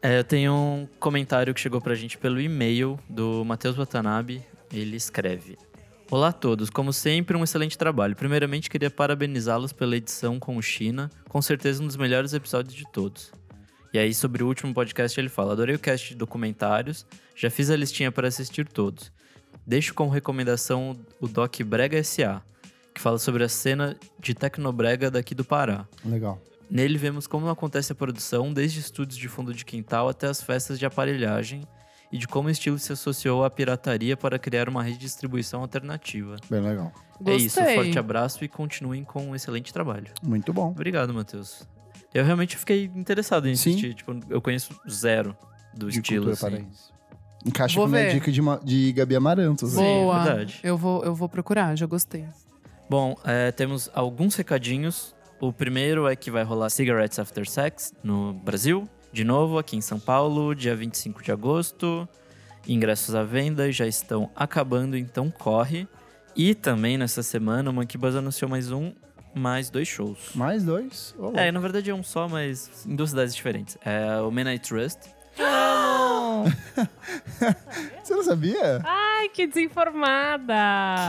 É, eu tenho um comentário que chegou pra gente pelo e-mail do Matheus Watanabe. Ele escreve: Olá a todos, como sempre, um excelente trabalho. Primeiramente, queria parabenizá-los pela edição com o China, com certeza um dos melhores episódios de todos. E aí, sobre o último podcast, ele fala: Adorei o cast de documentários, já fiz a listinha para assistir todos. Deixo como recomendação o Doc Brega SA, que fala sobre a cena de tecnobrega daqui do Pará. Legal. Nele vemos como acontece a produção, desde estúdios de fundo de quintal até as festas de aparelhagem, e de como o estilo se associou à pirataria para criar uma rede de distribuição alternativa. Bem legal. É isso, Gostei. forte abraço e continuem com um excelente trabalho. Muito bom. Obrigado, Matheus. Eu realmente fiquei interessado em Sim. assistir. Tipo, eu conheço zero do De estilo. cultura Assim. Encaixa Vou com a minha ver. dica de, de Gabi Amarantos. Sim, né? Boa. verdade. Eu vou, eu vou procurar, já gostei. Bom, é, temos alguns recadinhos. O primeiro é que vai rolar Cigarettes After Sex no Brasil. De novo, aqui em São Paulo, dia 25 de agosto. Ingressos à venda já estão acabando, então corre. E também nessa semana o Monkey Buzz anunciou mais um, mais dois shows. Mais dois. Ô, É, na verdade é um só, mas em duas cidades diferentes. É o Man I Trust. [GASPS] [LAUGHS] Você não sabia? Ai, que desinformada!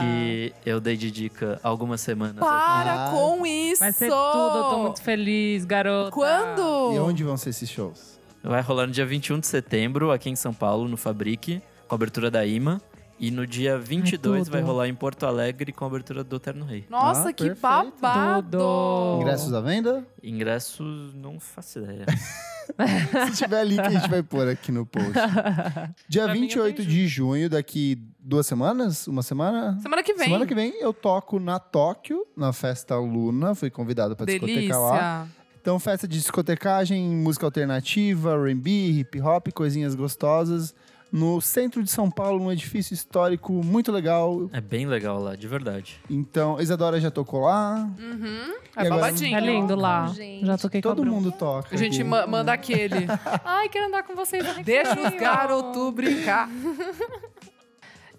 que eu dei de dica algumas semanas. Para Ah. com isso! Vai ser tudo, eu tô muito feliz, garota. Quando? E onde vão ser esses shows? Vai rolar no dia 21 de setembro, aqui em São Paulo, no Fabrique, com a abertura da IMA. E no dia 22 tudo. vai rolar em Porto Alegre com a abertura do Terno Rei. Nossa, Ah, que perfeito. babado! Tudo. Ingressos à venda? Ingressos, não faço ideia. [LAUGHS] [LAUGHS] Se tiver link, a gente vai pôr aqui no post. [LAUGHS] Dia Pra mim, eu 28 tenho de junho, daqui duas semanas? Uma semana? Semana que vem. Semana que vem eu toco na Tóquio, na festa Luna. Fui convidado pra discotecar lá. Delícia. Então, festa de discotecagem, música alternativa, R&B, hip hop, coisinhas gostosas. No centro de São Paulo, num edifício histórico muito legal. É bem legal lá, de verdade. Então, Isadora já tocou lá. Uhum. É agora- babadinho. É lindo lá. Gente. Já toquei Todo mundo toca. A gente ma- manda aquele. [LAUGHS] Ai, quero andar com vocês. Deixa os garotos brincar. [LAUGHS]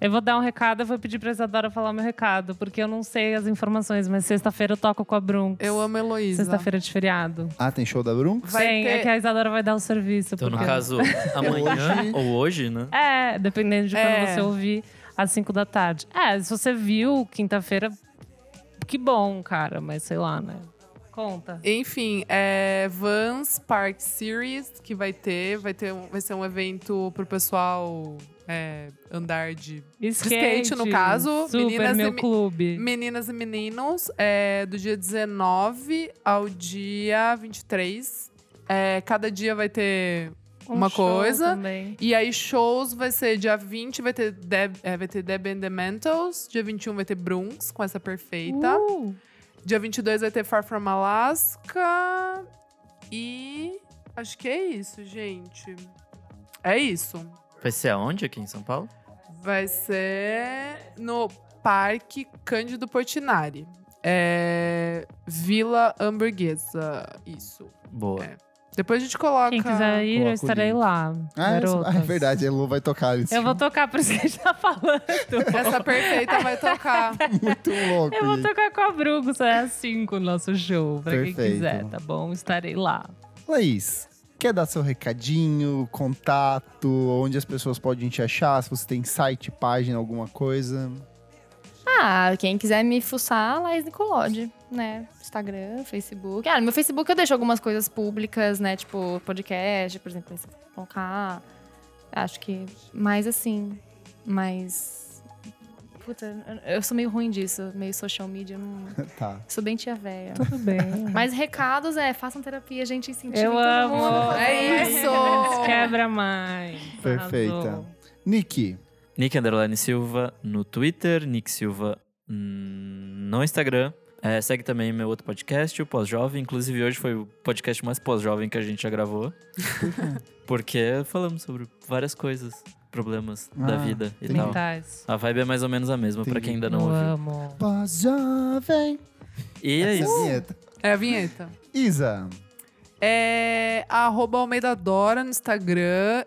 Eu vou dar um recado, eu vou pedir pra Isadora falar meu recado, porque eu não sei as informações, mas sexta-feira eu toco com a Brunx. Eu amo a Heloísa. Sexta-feira de feriado. Ah, tem show da Brunx? Vai Tem, ter- é que a Isadora vai dar o serviço. Então, no porque- caso, [LAUGHS] amanhã Hoje- ou hoje, né? É, dependendo de quando É. você ouvir, às 5 da tarde. É, se você viu quinta-feira, que bom, cara, mas sei lá, né? Conta. Enfim, é Vans Park Series que vai ter. Vai, ter um- vai ser um evento pro pessoal é, andar de skate, no caso, Super meninas e meu me- clube. meninas e meninos. É, do dia 19 ao dia 23. É, cada dia vai ter Um uma coisa. Também. E aí, shows vai ser dia 20, vai ter Deb, é, vai ter Deb and the Mentals. Dia 21 vai ter Brunx, com essa perfeita. Uh, Dia 22 vai ter Far From Alaska. E acho que é isso, gente. É isso. Vai ser aonde aqui em São Paulo? Vai ser no Parque Cândido Portinari. É Vila Hamburguesa. Isso. Boa. É. Depois a gente coloca. Quem quiser ir, eu estarei lá. Ah, é, garotas. ah, é verdade, a Elu vai tocar isso. Eu vou tocar, por isso que a gente tá falando. Essa perfeita vai tocar. [LAUGHS] Muito louco. Eu vou gente. tocar com a Brugos, é às 5 o nosso show, pra quem Perfeito. quiser, tá bom? Estarei lá. Laís, quer dar seu recadinho, contato, onde as pessoas podem te achar? Se você tem site, página, alguma coisa. Ah, quem quiser me fuçar, Laís Nicolode, né? Instagram, Facebook. Ah, no meu Facebook eu deixo algumas coisas públicas, né? Tipo, podcast, por exemplo, colocar. Acho que mais assim. Mas. Puta, eu- sou meio ruim disso, meio social media. Não... [LAUGHS] Tá. Sou bem tia véia. Tudo bem. Mas recados é, façam terapia, gente, incentiva Eu amo. mundo. É isso. Quebra mais. Perfeita. Arrasou. Nick, Nick Underline Silva no Twitter, Nick Silva hum, no Instagram. É, segue também meu outro podcast, o Pós-Jovem. Inclusive, hoje foi o podcast mais pós-jovem que a gente já gravou. [LAUGHS] Porque falamos sobre várias coisas, problemas da Ah, vida e tal. Mentais. A vibe é mais ou menos a mesma, pra Entendi. quem ainda não eu ouviu. amo. pós-jovem. E é Essa isso. a vinheta. É a vinheta. Isa, É arroba Almeida Dora no Instagram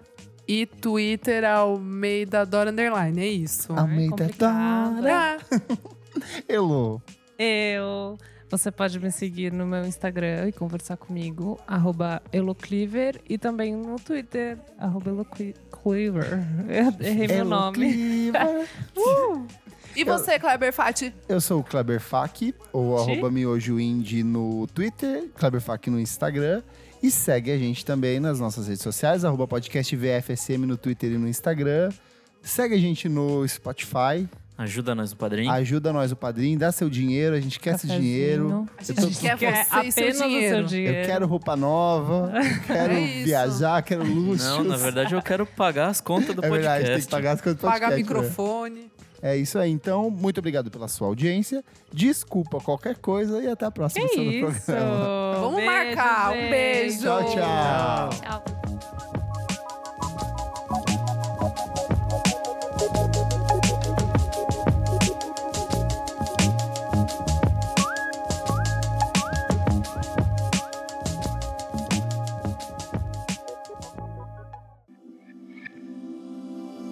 e Twitter Almeida Dora Underline. É isso. Almeida complicado. Dora. [LAUGHS] Elo. Eu. Você pode me seguir no meu Instagram e conversar comigo, arroba Elocliver, e também no Twitter, arroba Elocliver. [LAUGHS] Eu errei meu nome. Cleaver. [LAUGHS] E você, Kleber Fati? Eu sou o Kleber Fak, ou arroba miojoindie no Twitter, Kleber Fak no Instagram. E segue a gente também nas nossas redes sociais, arroba podcast VFSM no Twitter e no Instagram. Segue a gente no Spotify, Ajuda nós no padrinho. Ajuda nós o padrinho, dá seu dinheiro, a gente quer esse dinheiro. A Eu, gente tô- quer Quer você e seu apenas o dinheiro. seu dinheiro. eu quero roupa nova, [LAUGHS] quero É isso. viajar, quero luxo. Não, na verdade eu quero pagar as contas do É podcast. verdade, tem que pagar as coisas do Pagar podcast, né? microfone. É isso aí. Então, muito obrigado pela sua audiência. Desculpa qualquer coisa e até a próxima Que edição do isso? programa. Vamos Beijo, marcar. Um beijo. Tchau, tchau. Tchau.